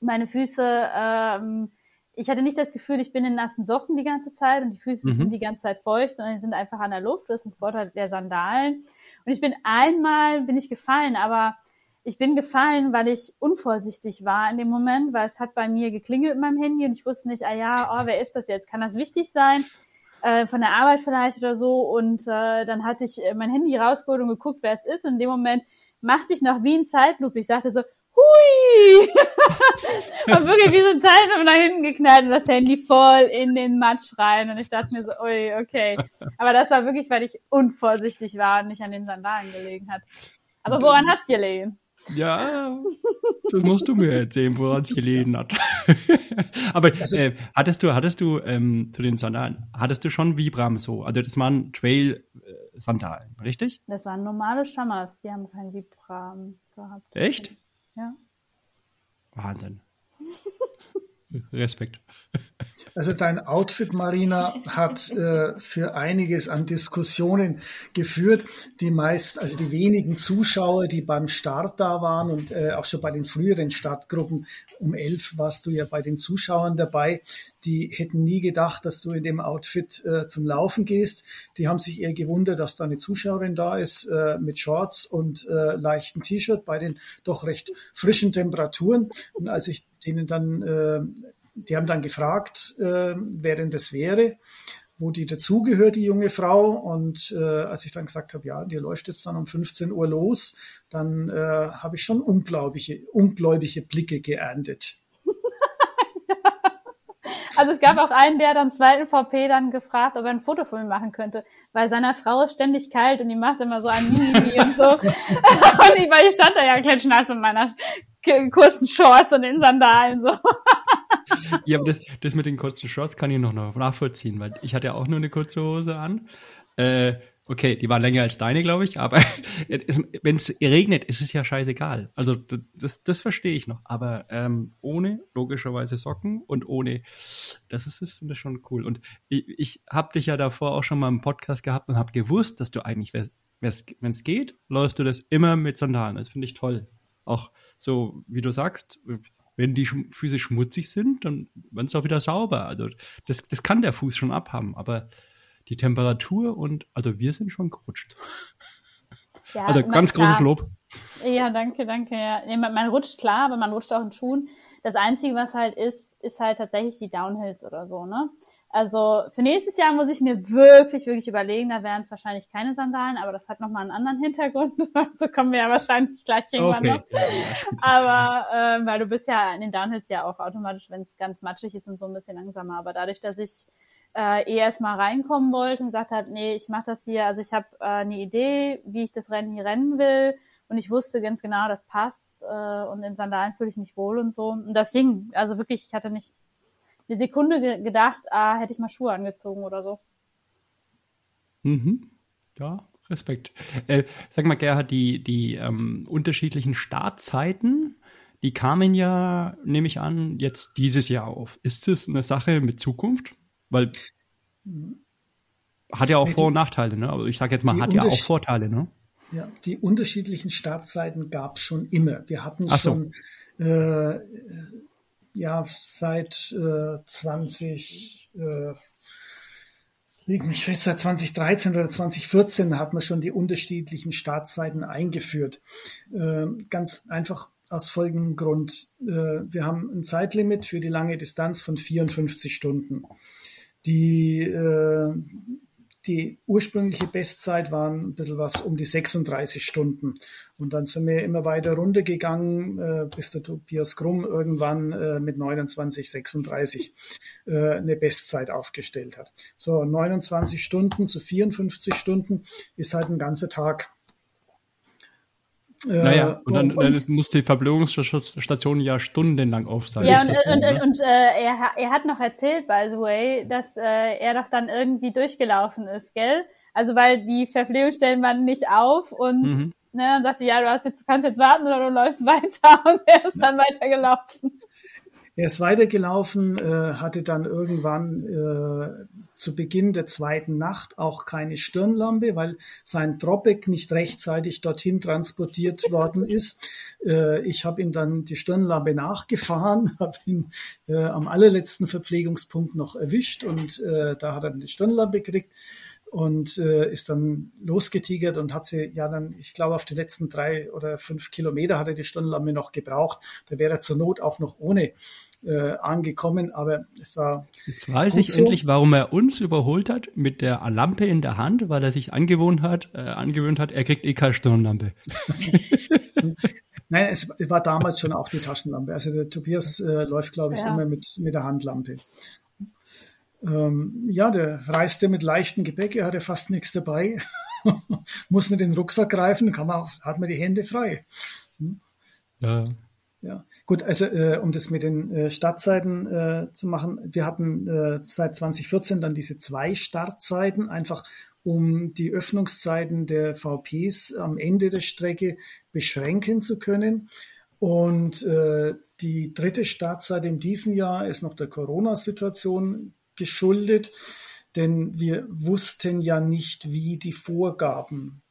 Meine Füße, ähm, ich hatte nicht das Gefühl, ich bin in nassen Socken die ganze Zeit und die Füße mhm. sind die ganze Zeit feucht, sondern die sind einfach an der Luft. Das ist ein Vorteil der Sandalen. Und ich bin einmal, bin ich gefallen, aber ich bin gefallen, weil ich unvorsichtig war in dem Moment, weil es hat bei mir geklingelt in meinem Handy und ich wusste nicht, ah ja, oh, wer ist das jetzt? Kann das wichtig sein? Äh, von der Arbeit vielleicht oder so. Und äh, dann hatte ich mein Handy rausgeholt und geguckt, wer es ist. Und in dem Moment machte ich noch wie ein Zeitlupe. Ich sagte so, hui! und wirklich wie so ein Teil nach hinten geknallt und das Handy voll in den Matsch rein. Und ich dachte mir so, ui, okay. Aber das war wirklich, weil ich unvorsichtig war und nicht an den Sandalen gelegen hat. Aber woran hat's gelegen? Ja, das musst du mir erzählen, woran es gelegen hat. Aber also, äh, hattest du, hattest du ähm, zu den Sandalen, hattest du schon Vibram so? Also das waren Trail-Sandalen, richtig? Das waren normale Schammers, die haben kein Vibram gehabt. Echt? Ja. Wahnsinn. Respekt. Also dein Outfit, Marina, hat äh, für einiges an Diskussionen geführt. Die meist, also die wenigen Zuschauer, die beim Start da waren und äh, auch schon bei den früheren Startgruppen um elf warst du ja bei den Zuschauern dabei. Die hätten nie gedacht, dass du in dem Outfit äh, zum Laufen gehst. Die haben sich eher gewundert, dass da eine Zuschauerin da ist äh, mit Shorts und äh, leichten T-Shirt bei den doch recht frischen Temperaturen. Und als ich denen dann äh, die haben dann gefragt, äh, wer denn das wäre, wo die dazugehört, die junge Frau. Und äh, als ich dann gesagt habe, ja, die läuft jetzt dann um 15 Uhr los, dann äh, habe ich schon unglaubliche, ungläubige Blicke geerntet. Also es gab auch einen, der dann zweiten VP dann gefragt, ob er ein Foto von mir machen könnte, weil seiner Frau ist ständig kalt und die macht immer so ein Mimimi und so. und ich, weil ich stand da ja klitschnass mit meiner kurzen Shorts und den Sandalen so. ja, aber das, das mit den kurzen Shorts kann ich noch nachvollziehen, weil ich hatte ja auch nur eine kurze Hose an. Äh, okay, die waren länger als deine, glaube ich, aber wenn es regnet, ist es ja scheißegal. Also das, das verstehe ich noch. Aber ähm, ohne logischerweise Socken und ohne, das ist, das schon cool. Und ich, ich habe dich ja davor auch schon mal im Podcast gehabt und habe gewusst, dass du eigentlich, wenn es geht, läufst du das immer mit Sandalen. Das finde ich toll. Auch so, wie du sagst, wenn die Füße schmutzig sind, dann werden sie auch wieder sauber. Also das, das kann der Fuß schon abhaben, aber die Temperatur und also wir sind schon gerutscht. Ja, also ganz großes Lob. Ja, danke, danke. Ja. Nee, man, man, rutscht klar, aber man rutscht auch in Schuhen. Das Einzige, was halt ist, ist halt tatsächlich die Downhills oder so, ne? Also für nächstes Jahr muss ich mir wirklich, wirklich überlegen. Da wären es wahrscheinlich keine Sandalen, aber das hat nochmal einen anderen Hintergrund. so kommen wir ja wahrscheinlich gleich irgendwann okay. noch. aber äh, weil du bist ja in den Downhills ja auch automatisch, wenn es ganz matschig ist und so ein bisschen langsamer. Aber dadurch, dass ich äh, eh erstmal reinkommen wollte und gesagt hat, nee, ich mache das hier, also ich habe äh, eine Idee, wie ich das Rennen hier rennen will und ich wusste ganz genau, das passt äh, und in Sandalen fühle ich mich wohl und so. Und das ging, also wirklich, ich hatte nicht eine Sekunde ge gedacht, ah, hätte ich mal Schuhe angezogen oder so. Mhm. Ja, Respekt. Äh, sag mal, Gerhard, die, die ähm, unterschiedlichen Startzeiten, die kamen ja, nehme ich an, jetzt dieses Jahr auf. Ist das eine Sache mit Zukunft? Weil hat ja auch Vor- und Nachteile, ne? Aber ich sage jetzt mal, hat ja auch Vorteile, ne? Ja, die unterschiedlichen Startzeiten gab es schon immer. Wir hatten so. schon äh, ja seit äh, 20 äh, liegt mich fest, seit 2013 oder 2014 hat man schon die unterschiedlichen Startzeiten eingeführt. Äh, ganz einfach aus folgendem Grund. Äh, wir haben ein Zeitlimit für die lange Distanz von 54 Stunden. Die äh, die ursprüngliche Bestzeit waren ein bisschen was um die 36 Stunden. Und dann sind wir immer weiter runtergegangen, äh, bis der Tobias Krumm irgendwann äh, mit 29, 36 äh, eine Bestzeit aufgestellt hat. So, 29 Stunden zu 54 Stunden ist halt ein ganzer Tag. Äh, naja, und dann, und, dann muss die Verblödungsstation ja stundenlang auf sein. Ja, und, und, ne? und äh, er, er hat noch erzählt, by the way, dass äh, er doch dann irgendwie durchgelaufen ist, gell? Also weil die Verpflegungsstellen waren nicht auf und mhm. ne, und sagte, ja, du hast jetzt, du kannst jetzt warten oder du läufst weiter und er ist dann weitergelaufen. Er ist weitergelaufen, äh, hatte dann irgendwann äh, zu Beginn der zweiten Nacht auch keine Stirnlampe, weil sein Dropback nicht rechtzeitig dorthin transportiert worden ist. Äh, ich habe ihm dann die Stirnlampe nachgefahren, habe ihn äh, am allerletzten Verpflegungspunkt noch erwischt und äh, da hat er eine Stirnlampe gekriegt und äh, ist dann losgetigert und hat sie ja dann, ich glaube, auf die letzten drei oder fünf Kilometer hat er die Stundenlampe noch gebraucht. Da wäre er zur Not auch noch ohne äh, angekommen, aber es war. Jetzt weiß ich so. endlich, warum er uns überholt hat mit der Lampe in der Hand, weil er sich angewohnt hat, äh, angewöhnt hat, er kriegt eh keine Stirnlampe. Nein, es war damals schon auch die Taschenlampe. Also der Tobias äh, läuft, glaube ich, ja. immer mit, mit der Handlampe. Ähm, ja, der reiste mit leichtem Gepäck, er hatte fast nichts dabei, muss nicht den Rucksack greifen, kann man auch, hat man die Hände frei. Hm? Ja. Ja, gut, also äh, um das mit den äh, Startzeiten äh, zu machen, wir hatten äh, seit 2014 dann diese zwei Startzeiten, einfach um die Öffnungszeiten der VPs am Ende der Strecke beschränken zu können. Und äh, die dritte Startzeit in diesem Jahr ist noch der Corona-Situation geschuldet, denn wir wussten ja nicht, wie die Vorgaben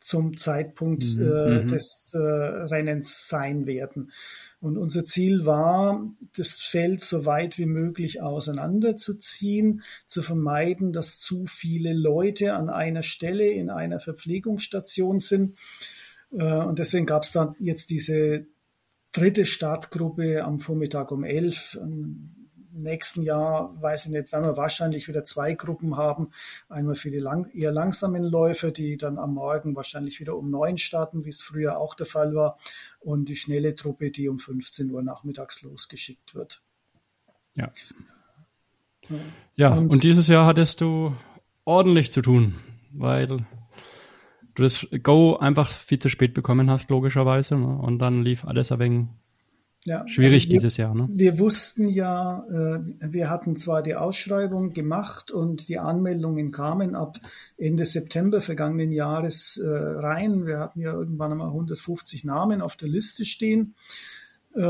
zum Zeitpunkt mhm. äh, mhm. des äh, Rennens sein werden. Und unser Ziel war, das Feld so weit wie möglich auseinanderzuziehen, zu vermeiden, dass zu viele Leute an einer Stelle in einer Verpflegungsstation sind. Äh, und deswegen gab es dann jetzt diese dritte Startgruppe am Vormittag um elf nächsten Jahr, weiß ich nicht, werden wir wahrscheinlich wieder zwei Gruppen haben. Einmal für die lang, eher langsamen Läufer, die dann am Morgen wahrscheinlich wieder um neun starten, wie es früher auch der Fall war. Und die schnelle Truppe, die um 15 Uhr nachmittags losgeschickt wird. Ja. Ja, und, und dieses Jahr hattest du ordentlich zu tun, weil du das Go einfach viel zu spät bekommen hast, logischerweise. Ne? Und dann lief alles ein wenig ja, Schwierig also wir, dieses Jahr, ne? Wir wussten ja, äh, wir hatten zwar die Ausschreibung gemacht und die Anmeldungen kamen ab Ende September vergangenen Jahres äh, rein. Wir hatten ja irgendwann einmal 150 Namen auf der Liste stehen, äh,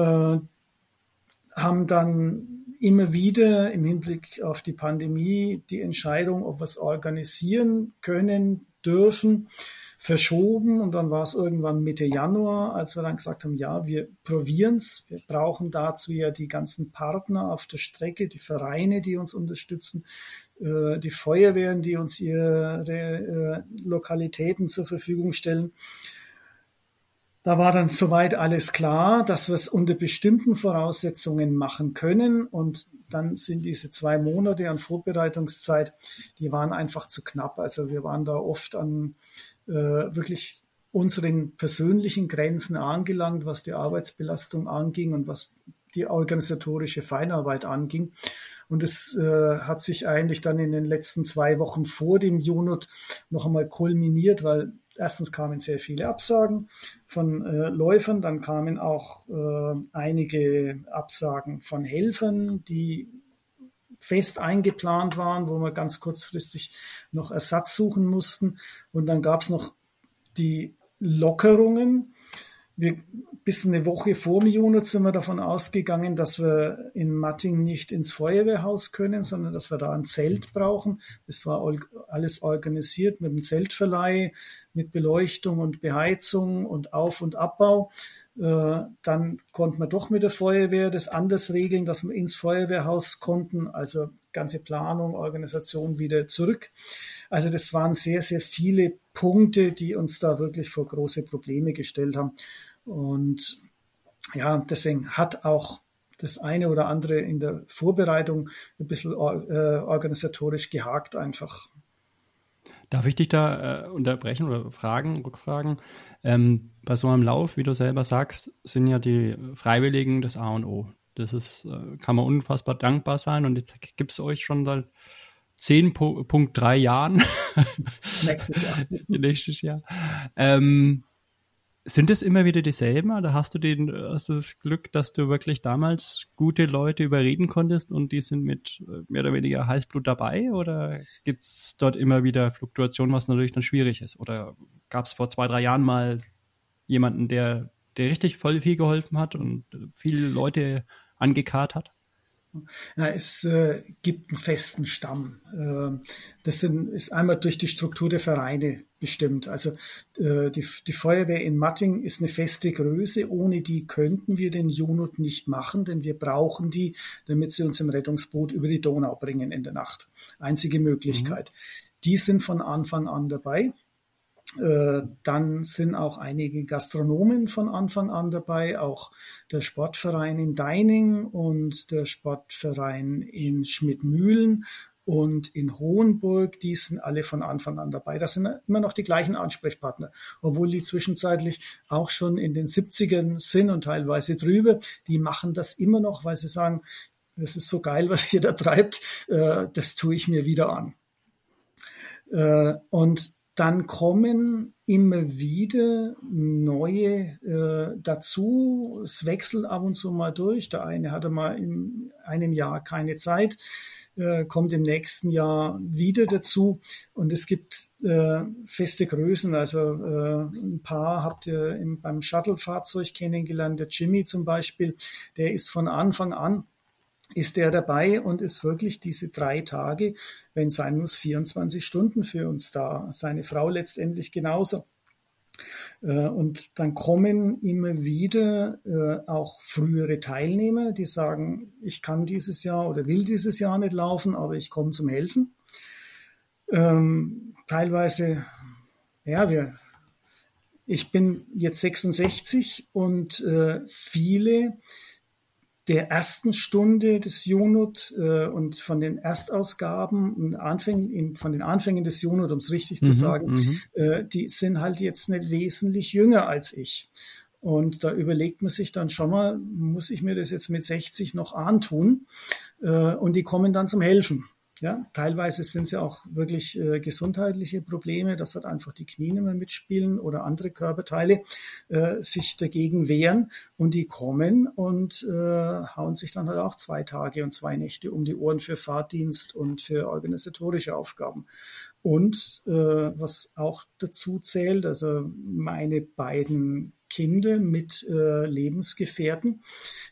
haben dann immer wieder im Hinblick auf die Pandemie die Entscheidung, ob wir es organisieren können, dürfen, verschoben und dann war es irgendwann Mitte Januar, als wir dann gesagt haben, ja, wir probieren es. Wir brauchen dazu ja die ganzen Partner auf der Strecke, die Vereine, die uns unterstützen, äh, die Feuerwehren, die uns ihre äh, Lokalitäten zur Verfügung stellen. Da war dann soweit alles klar, dass wir es unter bestimmten Voraussetzungen machen können. Und dann sind diese zwei Monate an Vorbereitungszeit, die waren einfach zu knapp. Also wir waren da oft an wirklich unseren persönlichen Grenzen angelangt, was die Arbeitsbelastung anging und was die organisatorische Feinarbeit anging. Und es äh, hat sich eigentlich dann in den letzten zwei Wochen vor dem Junot noch einmal kulminiert, weil erstens kamen sehr viele Absagen von äh, Läufern, dann kamen auch äh, einige Absagen von Helfern, die fest eingeplant waren, wo wir ganz kurzfristig noch Ersatz suchen mussten. Und dann gab es noch die Lockerungen. Wir, bis eine Woche vor dem Juni sind wir davon ausgegangen, dass wir in Matting nicht ins Feuerwehrhaus können, sondern dass wir da ein Zelt brauchen. Das war alles organisiert mit dem Zeltverleih, mit Beleuchtung und Beheizung und Auf- und Abbau. Äh, dann konnte man doch mit der Feuerwehr das anders regeln, dass wir ins Feuerwehrhaus konnten, also ganze Planung, Organisation wieder zurück. Also das waren sehr, sehr viele Punkte, die uns da wirklich vor große Probleme gestellt haben. Und ja, deswegen hat auch das eine oder andere in der Vorbereitung ein bisschen äh, organisatorisch gehakt einfach. Darf ich dich da äh, unterbrechen oder fragen, rückfragen? Ähm, bei so einem Lauf, wie du selber sagst, sind ja die Freiwilligen das A und O. Das ist, äh, kann man unfassbar dankbar sein und jetzt gibt es euch schon seit 10.3 Jahren. Nächstes Jahr. Nächstes Jahr. Ähm, sind es immer wieder dieselben oder hast du, den, hast du das Glück, dass du wirklich damals gute Leute überreden konntest und die sind mit äh, mehr oder weniger Heißblut dabei? Oder gibt es dort immer wieder Fluktuationen, was natürlich dann schwierig ist? Oder gab es vor zwei, drei Jahren mal jemanden, der, der richtig voll viel geholfen hat und viele Leute angekarrt hat? Ja, es äh, gibt einen festen Stamm. Äh, das sind, ist einmal durch die Struktur der Vereine bestimmt. Also äh, die, die Feuerwehr in Matting ist eine feste Größe. Ohne die könnten wir den Junot nicht machen, denn wir brauchen die, damit sie uns im Rettungsboot über die Donau bringen in der Nacht. Einzige Möglichkeit. Mhm. Die sind von Anfang an dabei. Äh, dann sind auch einige Gastronomen von Anfang an dabei, auch der Sportverein in Deining und der Sportverein in Schmidtmühlen und in Hohenburg, die sind alle von Anfang an dabei. Das sind immer noch die gleichen Ansprechpartner, obwohl die zwischenzeitlich auch schon in den 70ern sind und teilweise drüber. Die machen das immer noch, weil sie sagen, das ist so geil, was ihr da treibt, äh, das tue ich mir wieder an. Äh, und dann kommen immer wieder neue äh, dazu. Es wechselt ab und zu mal durch. Der eine hatte mal in einem Jahr keine Zeit, äh, kommt im nächsten Jahr wieder dazu. Und es gibt äh, feste Größen. Also äh, ein paar habt ihr im, beim Shuttle-Fahrzeug kennengelernt. Der Jimmy zum Beispiel, der ist von Anfang an ist er dabei und ist wirklich diese drei Tage, wenn sein muss, 24 Stunden für uns da. Seine Frau letztendlich genauso. Äh, und dann kommen immer wieder äh, auch frühere Teilnehmer, die sagen, ich kann dieses Jahr oder will dieses Jahr nicht laufen, aber ich komme zum Helfen. Ähm, teilweise, ja, wir, ich bin jetzt 66 und äh, viele der ersten Stunde des Junot äh, und von den Erstausgaben und Anfängen, in, von den Anfängen des Junot, um es richtig mhm, zu sagen, mhm. äh, die sind halt jetzt nicht wesentlich jünger als ich. Und da überlegt man sich dann schon mal, muss ich mir das jetzt mit 60 noch antun? Äh, und die kommen dann zum Helfen. Ja, teilweise sind es ja auch wirklich äh, gesundheitliche Probleme, dass halt einfach die Knie nicht mehr mitspielen oder andere Körperteile äh, sich dagegen wehren und die kommen und äh, hauen sich dann halt auch zwei Tage und zwei Nächte um die Ohren für Fahrdienst und für organisatorische Aufgaben. Und äh, was auch dazu zählt, also meine beiden Kinder mit äh, Lebensgefährten,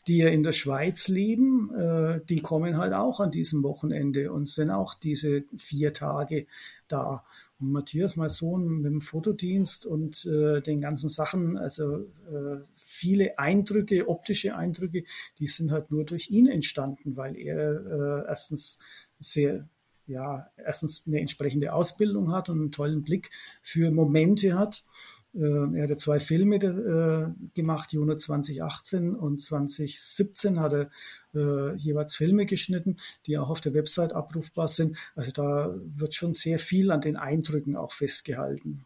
die ja in der Schweiz leben, äh, die kommen halt auch an diesem Wochenende und sind auch diese vier Tage da. Und Matthias, mein Sohn, mit dem Fotodienst und äh, den ganzen Sachen, also äh, viele Eindrücke, optische Eindrücke, die sind halt nur durch ihn entstanden, weil er äh, erstens sehr ja, erstens eine entsprechende Ausbildung hat und einen tollen Blick für Momente hat er hat zwei Filme äh, gemacht, Juno 2018 und 2017 hat er äh, jeweils Filme geschnitten, die auch auf der Website abrufbar sind. Also da wird schon sehr viel an den Eindrücken auch festgehalten.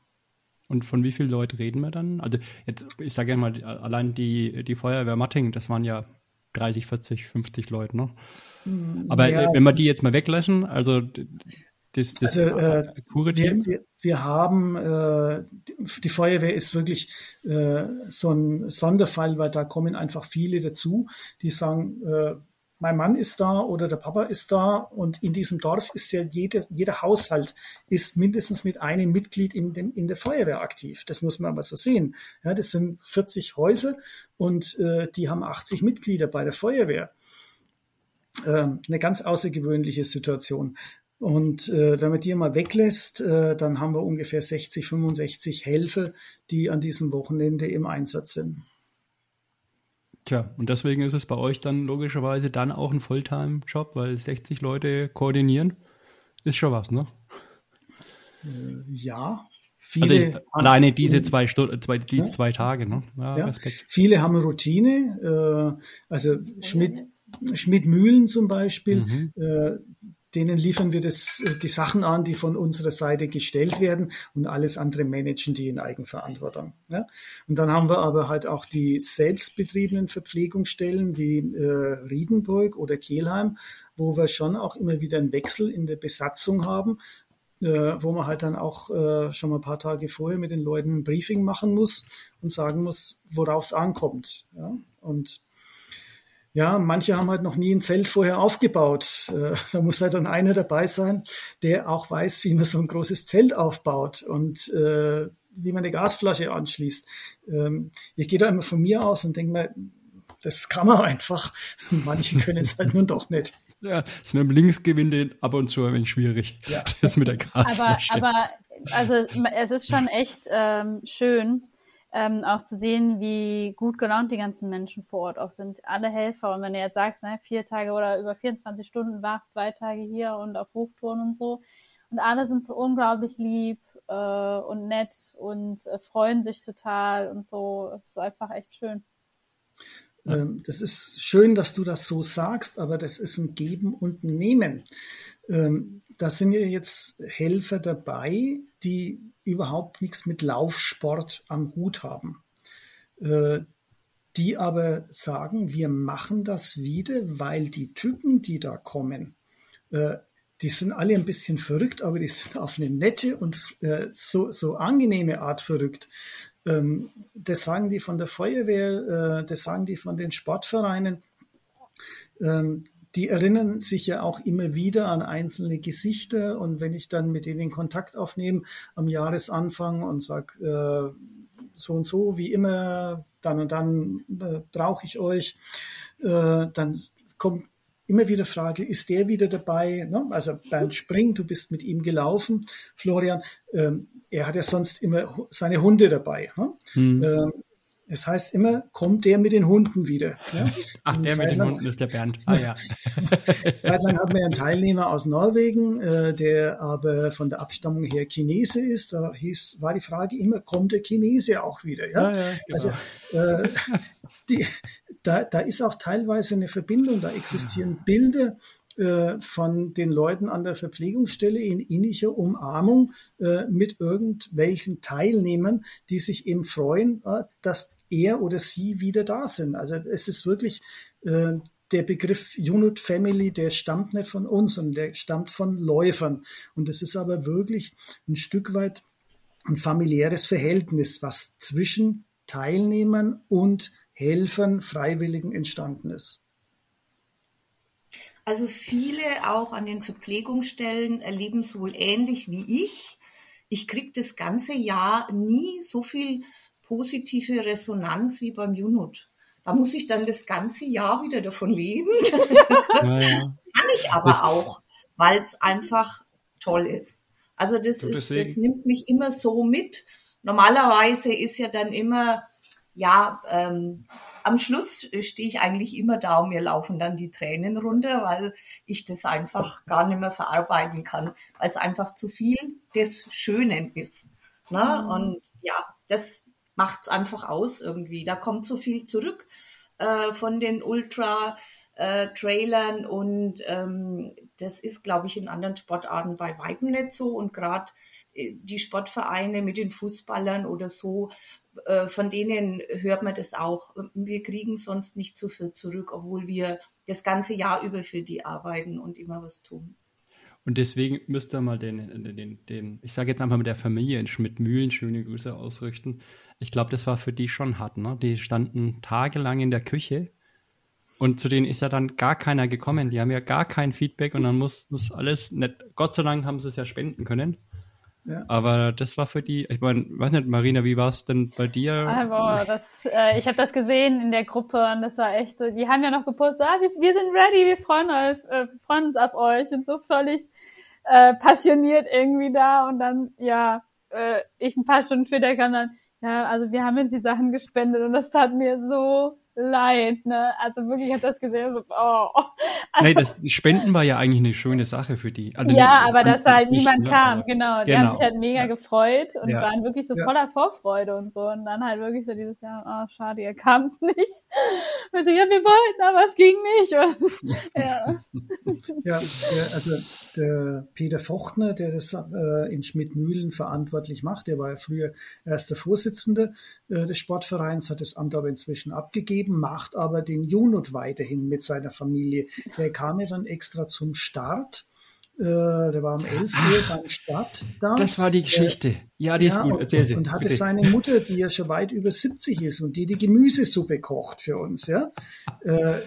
Und von wie vielen Leuten reden wir dann? Also jetzt, ich sage ja mal, allein die, die Feuerwehr Matting, das waren ja 30, 40, 50 Leute, ne? Hm, Aber ja, wenn wir die jetzt mal weglassen, also das, das also, äh, wir, wir, wir, haben, äh, die Feuerwehr ist wirklich äh, so ein Sonderfall, weil da kommen einfach viele dazu, die sagen, äh, mein Mann ist da oder der Papa ist da und in diesem Dorf ist ja jeder, jeder Haushalt ist mindestens mit einem Mitglied in, dem, in der Feuerwehr aktiv. Das muss man aber so sehen. Ja, das sind 40 Häuser und äh, die haben 80 Mitglieder bei der Feuerwehr. Ähm, eine ganz außergewöhnliche Situation. Und äh, wenn man die mal weglässt, äh, dann haben wir ungefähr 60, 65 Helfer, die an diesem Wochenende im Einsatz sind. Tja, und deswegen ist es bei euch dann logischerweise dann auch ein Fulltime-Job, weil 60 Leute koordinieren ist schon was, ne? Äh, ja, Viele also alleine diese zwei, Stunden, zwei, die ja. zwei Tage, ne? Ja, ja. Viele haben Routine, äh, also Schmidt, Schmidt Mühlen zum Beispiel, mhm. äh, denen liefern wir das, äh, die Sachen an, die von unserer Seite gestellt werden und alles andere managen die in Eigenverantwortung. Ja? Und dann haben wir aber halt auch die selbstbetriebenen Verpflegungsstellen wie äh, Riedenburg oder Kelheim, wo wir schon auch immer wieder einen Wechsel in der Besatzung haben, äh, wo man halt dann auch äh, schon mal ein paar Tage vorher mit den Leuten ein Briefing machen muss und sagen muss, worauf es ankommt. Ja? Und ja, manche haben halt noch nie ein Zelt vorher aufgebaut. Äh, da muss halt dann einer dabei sein, der auch weiß, wie man so ein großes Zelt aufbaut und äh, wie man eine Gasflasche anschließt. Ähm, ich gehe da immer von mir aus und denke mir, das kann man einfach. Manche können es halt nun doch nicht. Ja, das mit dem Linksgewinde ab und zu ein wenig schwierig. Ja. Das mit der Gasflasche. Aber, aber also es ist schon echt ähm, schön, ähm, auch zu sehen, wie gut gelaunt die ganzen Menschen vor Ort auch sind. Alle Helfer. Und wenn du jetzt sagst, ne, vier Tage oder über 24 Stunden wach, zwei Tage hier und auf Hochtouren und so. Und alle sind so unglaublich lieb äh, und nett und äh, freuen sich total und so. Es ist einfach echt schön. Ähm, das ist schön, dass du das so sagst, aber das ist ein Geben und ein Nehmen. Ähm, da sind ja jetzt Helfer dabei, die überhaupt nichts mit Laufsport am Hut haben. Äh, die aber sagen, wir machen das wieder, weil die Typen, die da kommen, äh, die sind alle ein bisschen verrückt, aber die sind auf eine nette und äh, so, so angenehme Art verrückt. Ähm, das sagen die von der Feuerwehr, das sagen die von den Sportvereinen. Ähm, die erinnern sich ja auch immer wieder an einzelne Gesichter und wenn ich dann mit denen Kontakt aufnehme am Jahresanfang und sage, äh, so und so, wie immer, dann und dann äh, brauche ich euch, äh, dann kommt immer wieder Frage, ist der wieder dabei? Ne? Also Bernd Spring, du bist mit ihm gelaufen, Florian, ähm, er hat ja sonst immer seine Hunde dabei. Ne? Mhm. Ähm, es heißt immer, kommt der mit den Hunden wieder. Ja? Ach, der mit den Hunden ist der Bernd. Ah ja. Zeitlang hatten wir einen Teilnehmer aus Norwegen, äh, der aber von der Abstammung her Chinese ist. Da hieß, war die Frage immer, kommt der Chinese auch wieder? Ja? Ah, ja genau. Also äh, die, da, da ist auch teilweise eine Verbindung, da existieren Bilder äh, von den Leuten an der Verpflegungsstelle in inniger Umarmung äh, mit irgendwelchen Teilnehmern, die sich eben freuen, äh, dass er oder sie wieder da sind. Also es ist wirklich äh, der Begriff Unit Family, der stammt nicht von uns, sondern der stammt von Läufern. Und es ist aber wirklich ein Stück weit ein familiäres Verhältnis, was zwischen Teilnehmern und Helfern, Freiwilligen entstanden ist. Also viele auch an den Verpflegungsstellen erleben es wohl ähnlich wie ich. Ich kriege das ganze Jahr nie so viel positive Resonanz wie beim Junut. Da muss ich dann das ganze Jahr wieder davon leben. Ja, ja. Kann ich aber das auch, weil es einfach toll ist. Also das, ist, das nimmt mich immer so mit. Normalerweise ist ja dann immer, ja, ähm, am Schluss stehe ich eigentlich immer da und mir laufen dann die Tränen runter, weil ich das einfach gar nicht mehr verarbeiten kann, weil es einfach zu viel des Schönen ist. Ne? Mhm. Und ja, das macht es einfach aus irgendwie. Da kommt so viel zurück äh, von den Ultra-Trailern äh, und ähm, das ist, glaube ich, in anderen Sportarten bei weitem nicht so und gerade äh, die Sportvereine mit den Fußballern oder so, äh, von denen hört man das auch. Wir kriegen sonst nicht so viel zurück, obwohl wir das ganze Jahr über für die arbeiten und immer was tun. Und deswegen müsst ihr mal den, den, den, den ich sage jetzt einfach mit der Familie in Schmidt-Mühlen schöne Grüße ausrichten. Ich glaube, das war für die schon hart, ne? Die standen tagelang in der Küche und zu denen ist ja dann gar keiner gekommen. Die haben ja gar kein Feedback und dann muss das alles nicht, Gott sei Dank haben sie es ja spenden können. Ja. Aber das war für die, ich meine, weiß nicht, Marina, wie war es denn bei dir? Ah, das, äh, ich habe das gesehen in der Gruppe und das war echt so, die haben ja noch gepostet, ah, wir, wir sind ready, wir freuen, auf, äh, freuen uns auf euch und so völlig äh, passioniert irgendwie da und dann, ja, äh, ich ein paar Stunden später kam dann, ja, also wir haben jetzt die Sachen gespendet und das tat mir so leid, ne? Also wirklich, ich habe das gesehen, so, oh. Also, nee, das die Spenden war ja eigentlich eine schöne Sache für die. Also ja, aber dass halt niemand ne, kam, genau. Die genau. haben sich halt mega ja. gefreut und ja. waren wirklich so ja. voller Vorfreude und so. Und dann halt wirklich so dieses Jahr, oh, schade, ihr kamt nicht. Und so, ja, wir wollten, aber es ging nicht. Und, ja. ja, also der Peter Fochtner, der das äh, in Schmidt-Mühlen verantwortlich macht, der war ja früher erster Vorsitzender äh, des Sportvereins, hat das Amt aber inzwischen abgegeben Leben macht aber den Junut weiterhin mit seiner Familie. Der kam ja dann extra zum Start. Äh, der war um 11 Uhr beim Start da. Das war die Geschichte. ja, die ja, ist gut. Erzähl sie. Und hatte bitte. seine Mutter, die ja schon weit über 70 ist und die die Gemüsesuppe kocht für uns, ja. äh,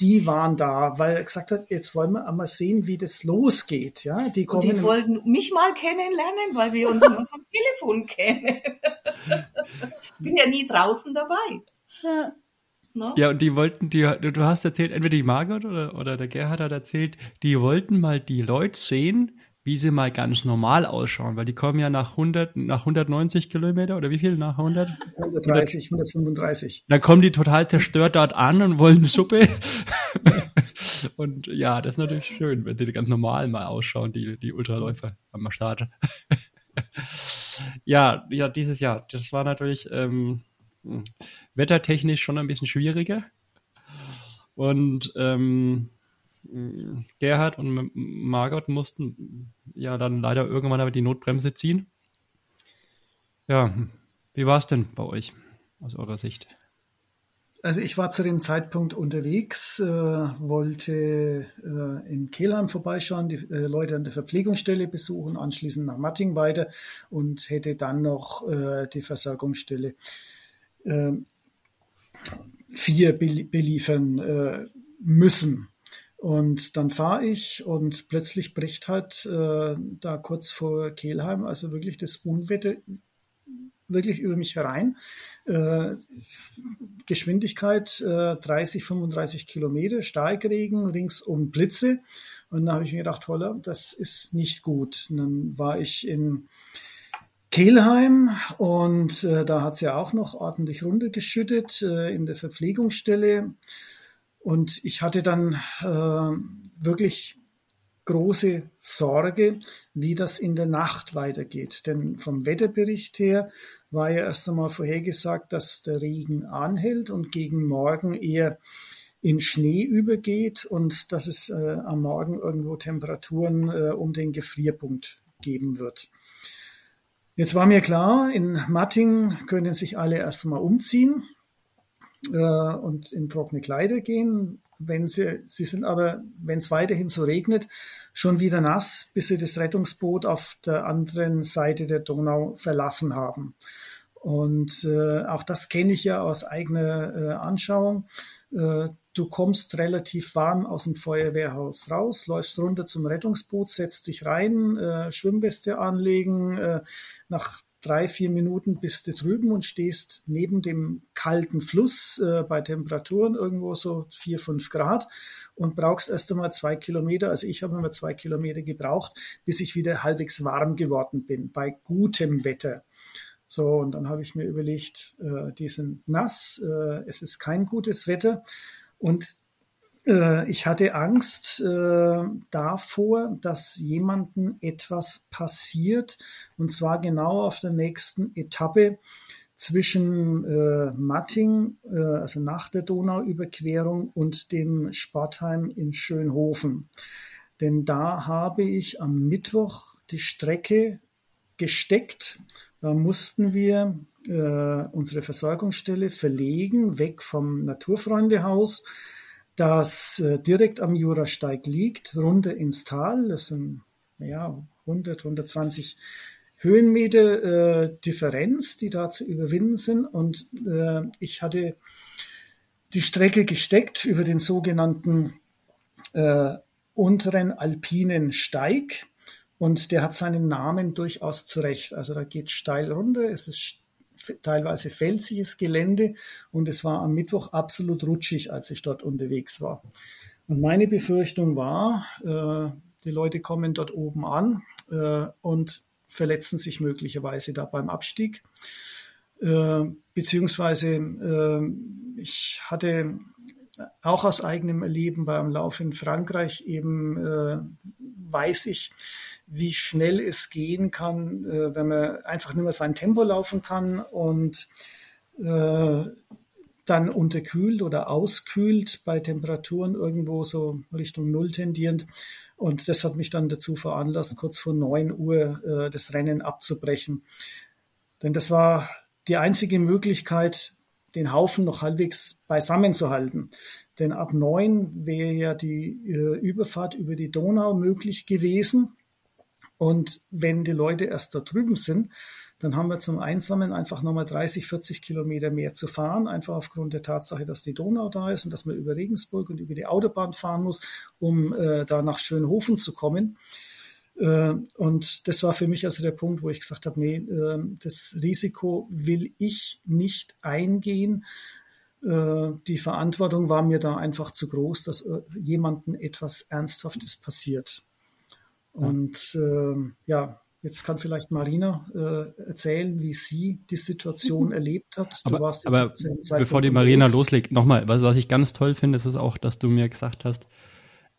die waren da, weil er gesagt hat, jetzt wollen wir einmal sehen, wie das losgeht. Ja, die, kommen und die wollten mich mal kennenlernen, weil wir uns in unserem Telefon kennen. ich bin ja nie draußen dabei. Ja. No? Ja, und die wollten, die, du hast erzählt, entweder die Margot oder, oder der Gerhard hat erzählt, die wollten mal die Leute sehen, wie sie mal ganz normal ausschauen, weil die kommen ja nach 100, nach 190 Kilometer oder wie viel nach 100? 130, 135. Dann kommen die total zerstört dort an und wollen Suppe. und ja, das ist natürlich schön, wenn sie ganz normal mal ausschauen, die, die Ultraläufer am Start. Ja, ja, dieses Jahr. Das war natürlich ähm, hm, wettertechnisch schon ein bisschen schwieriger. Und ähm, Gerhard und Margot mussten ja dann leider irgendwann aber die Notbremse ziehen. Ja, wie war es denn bei euch aus eurer Sicht? Also ich war zu dem Zeitpunkt unterwegs, äh, wollte äh, in Kelheim vorbeischauen, die äh, Leute an der Verpflegungsstelle besuchen, anschließend nach Matting weiter und hätte dann noch äh, die Versorgungsstelle äh, vier beliefern äh, müssen. Und dann fahre ich und plötzlich bricht halt äh, da kurz vor Kehlheim also wirklich das Unwetter wirklich über mich herein. Äh, Geschwindigkeit äh, 30, 35 Kilometer, Starkregen, ringsum Blitze. Und dann habe ich mir gedacht, holla, das ist nicht gut. Und dann war ich in Kelheim und äh, da hat es ja auch noch ordentlich runtergeschüttet äh, in der Verpflegungsstelle. Und ich hatte dann äh, wirklich große Sorge, wie das in der Nacht weitergeht. Denn vom Wetterbericht her war ja erst einmal vorhergesagt, dass der Regen anhält und gegen Morgen eher in Schnee übergeht und dass es äh, am Morgen irgendwo Temperaturen äh, um den Gefrierpunkt geben wird. Jetzt war mir klar, in Matting können sich alle erst einmal umziehen äh, und in trockene Kleider gehen. Wenn sie, sie sind aber, wenn es weiterhin so regnet, schon wieder nass, bis sie das Rettungsboot auf der anderen Seite der Donau verlassen haben. Und äh, auch das kenne ich ja aus eigener äh, Anschauung. Äh, du kommst relativ warm aus dem Feuerwehrhaus raus, läufst runter zum Rettungsboot, setzt dich rein, äh, Schwimmweste anlegen. Äh, nach drei, vier Minuten bist du drüben und stehst neben dem kalten Fluss äh, bei Temperaturen irgendwo so vier, fünf Grad und brauchst erst einmal zwei Kilometer. Also ich habe immer zwei Kilometer gebraucht, bis ich wieder halbwegs warm geworden bin, bei gutem Wetter. So, und dann habe ich mir überlegt, äh, die sind nass, äh, es ist kein gutes Wetter und äh, ich hatte Angst äh, davor, dass jemandem etwas passiert, und zwar genau auf der nächsten Etappe zwischen äh, Matting, äh, also nach der Donauüberquerung, und dem Sportheim in Schönhofen. Denn da habe ich am Mittwoch die Strecke gesteckt. Da mussten wir äh, unsere Versorgungsstelle verlegen, weg vom Naturfreundehaus das äh, direkt am Jurasteig liegt, runter ins Tal. Das sind ja 100, 120 Höhenmeter äh, Differenz, die da zu überwinden sind. Und äh, ich hatte die Strecke gesteckt über den sogenannten äh, unteren alpinen Steig. Und der hat seinen Namen durchaus zurecht. Also da geht steil runter, es ist teilweise felsiges Gelände und es war am Mittwoch absolut rutschig, als ich dort unterwegs war. Und meine Befürchtung war, äh, die Leute kommen dort oben an äh, und verletzen sich möglicherweise da beim Abstieg. Äh, beziehungsweise ich hatte auch aus eigenem Erleben beim Lauf in Frankreich eben weiß ich, wie schnell es gehen kann, äh, wenn man einfach nur sein Tempo laufen kann und äh, dann unterkühlt oder auskühlt bei Temperaturen irgendwo so Richtung Null tendierend. Und das hat mich dann dazu veranlasst, kurz vor neun Uhr äh, das Rennen abzubrechen. Denn das war die einzige Möglichkeit, den Haufen noch halbwegs beisammen zu halten. Denn ab neun wäre ja die äh, Überfahrt über die Donau möglich gewesen. Und wenn die Leute erst da drüben sind, dann haben wir zum Einsammeln einfach nochmal 30, 40 Kilometer mehr zu fahren, einfach aufgrund der Tatsache, dass die Donau da ist und dass man über Regensburg und über die Autobahn fahren muss, um äh, da nach Schönhofen zu kommen. Äh, und das war für mich also der Punkt, wo ich gesagt habe, nee, äh, das Risiko will ich nicht eingehen. Äh, die Verantwortung war mir da einfach zu groß, dass äh, jemandem etwas Ernsthaftes passiert. Und äh, ja, jetzt kann vielleicht Marina äh, erzählen, wie sie die Situation erlebt hat. Du aber, warst aber bevor die Marina loslegt, nochmal, was, was ich ganz toll finde, ist es auch, dass du mir gesagt hast,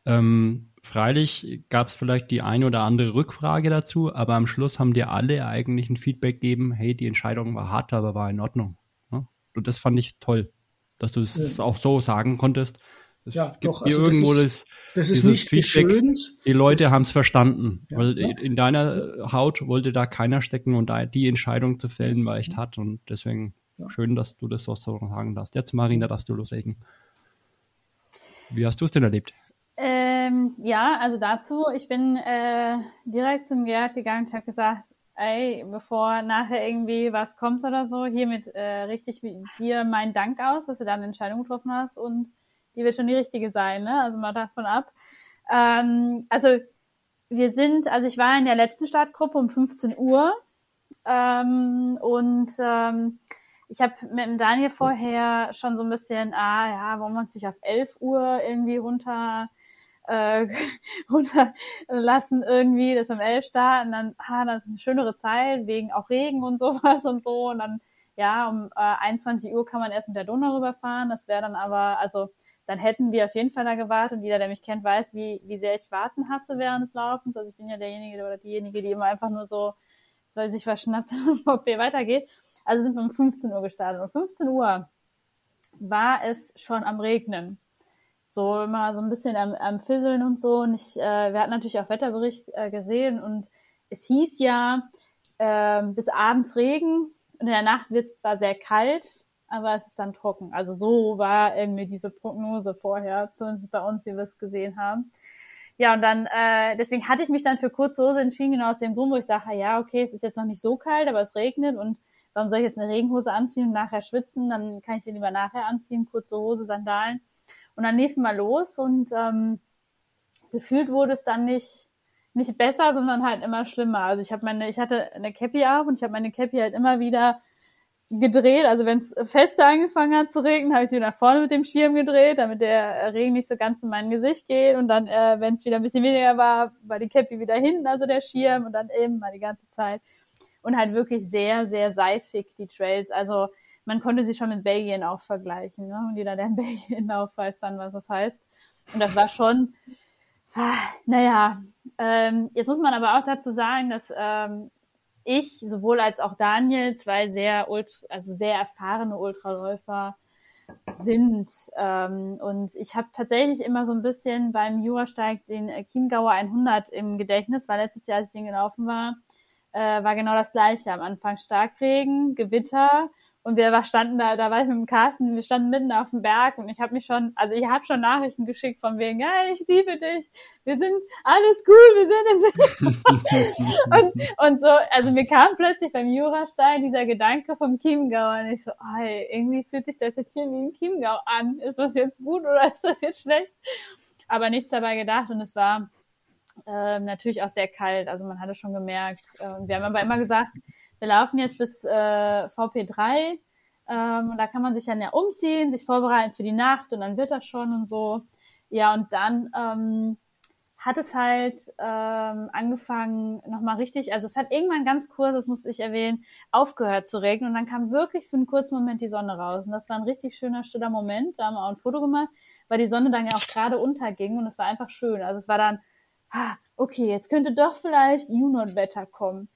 ähm, Freilich gab es vielleicht die eine oder andere Rückfrage dazu, aber am Schluss haben dir alle eigentlich ein Feedback gegeben, hey, die Entscheidung war hart, aber war in Ordnung. Ne? Und das fand ich toll, dass du es ja. auch so sagen konntest. Es ja, doch. Also irgendwo das ist, das, ist nicht Feedback. geschönt. Die Leute haben es verstanden, ja, weil ja. in deiner Haut wollte da keiner stecken und da die Entscheidung zu fällen war echt hart und deswegen schön, dass du das so sagen darfst. Jetzt Marina, dass du loslegen. Wie hast du es denn erlebt? Ähm, ja, also dazu, ich bin äh, direkt zum Gerd gegangen und habe gesagt, ey, bevor nachher irgendwie was kommt oder so, hiermit äh, richte ich dir meinen Dank aus, dass du da eine Entscheidung getroffen hast und die wird schon die richtige sein, ne? Also mal davon ab. Ähm, also wir sind, also ich war in der letzten Startgruppe um 15 Uhr ähm, und ähm, ich habe mit dem Daniel vorher schon so ein bisschen, ah ja, wollen wir uns nicht auf 11 Uhr irgendwie runter äh, runterlassen irgendwie, das um elf starten, dann, ah, das ist eine schönere Zeit, wegen auch Regen und sowas und so. Und dann, ja, um äh, 21 Uhr kann man erst mit der Donau rüberfahren. Das wäre dann aber, also dann hätten wir auf jeden Fall da gewartet. Und jeder, der mich kennt, weiß, wie, wie sehr ich warten hasse während des Laufens. Also ich bin ja derjenige oder diejenige, die immer einfach nur so, soll sich was schnappt, ob wir weitergeht. Also sind wir um 15 Uhr gestartet. Um 15 Uhr war es schon am Regnen so immer so ein bisschen am, am Fisseln und so. Und ich, äh, wir hatten natürlich auch Wetterbericht äh, gesehen und es hieß ja äh, bis abends Regen und in der Nacht wird es zwar sehr kalt, aber es ist dann trocken. Also so war irgendwie diese Prognose vorher, zumindest bei uns, wie wir es gesehen haben. Ja, und dann, äh, deswegen hatte ich mich dann für kurze Hose entschieden, genau aus dem Grund, wo ich sage, ja, okay, es ist jetzt noch nicht so kalt, aber es regnet und warum soll ich jetzt eine Regenhose anziehen und nachher schwitzen? Dann kann ich sie lieber nachher anziehen, kurze Hose, Sandalen. Und dann liefen wir los und ähm, gefühlt wurde es dann nicht nicht besser, sondern halt immer schlimmer. Also ich habe meine, ich hatte eine Cappy auf und ich habe meine Cappy halt immer wieder gedreht. Also wenn es fester angefangen hat zu regnen, habe ich sie nach vorne mit dem Schirm gedreht, damit der Regen nicht so ganz in mein Gesicht geht. Und dann, äh, wenn es wieder ein bisschen weniger war, war die Cappy wieder hinten, also der Schirm und dann eben mal die ganze Zeit. Und halt wirklich sehr, sehr seifig die Trails. Also man konnte sie schon mit Belgien auch vergleichen. Ne? Und jeder, der in Belgien lauft, weiß dann, was das heißt. Und das war schon, ah, naja, ähm, jetzt muss man aber auch dazu sagen, dass ähm, ich sowohl als auch Daniel zwei sehr, also sehr erfahrene Ultraläufer sind. Ähm, und ich habe tatsächlich immer so ein bisschen beim Jurasteig den Chiemgauer 100 im Gedächtnis, weil letztes Jahr, als ich den gelaufen war, äh, war genau das gleiche. Am Anfang Starkregen, Gewitter und wir standen da, da war ich mit dem Carsten, wir standen mitten auf dem Berg und ich habe mich schon, also ich habe schon Nachrichten geschickt von wegen, ja, ich liebe dich, wir sind alles gut, wir sind in und, und so, also mir kam plötzlich beim Jurastein dieser Gedanke vom Chiemgau und ich so, oh, hey, irgendwie fühlt sich das jetzt hier wie ein Chiemgau an. Ist das jetzt gut oder ist das jetzt schlecht? Aber nichts dabei gedacht und es war äh, natürlich auch sehr kalt, also man hatte schon gemerkt. Äh, wir haben aber immer gesagt, wir laufen jetzt bis äh, VP3. Ähm, und da kann man sich dann ja umziehen, sich vorbereiten für die Nacht und dann wird das schon und so. Ja, und dann ähm, hat es halt ähm, angefangen, nochmal richtig, also es hat irgendwann ganz kurz, das muss ich erwähnen, aufgehört zu regnen und dann kam wirklich für einen kurzen Moment die Sonne raus. Und das war ein richtig schöner, stiller Moment. Da haben wir auch ein Foto gemacht, weil die Sonne dann ja auch gerade unterging und es war einfach schön. Also es war dann, ah, okay, jetzt könnte doch vielleicht Junot-Wetter kommen.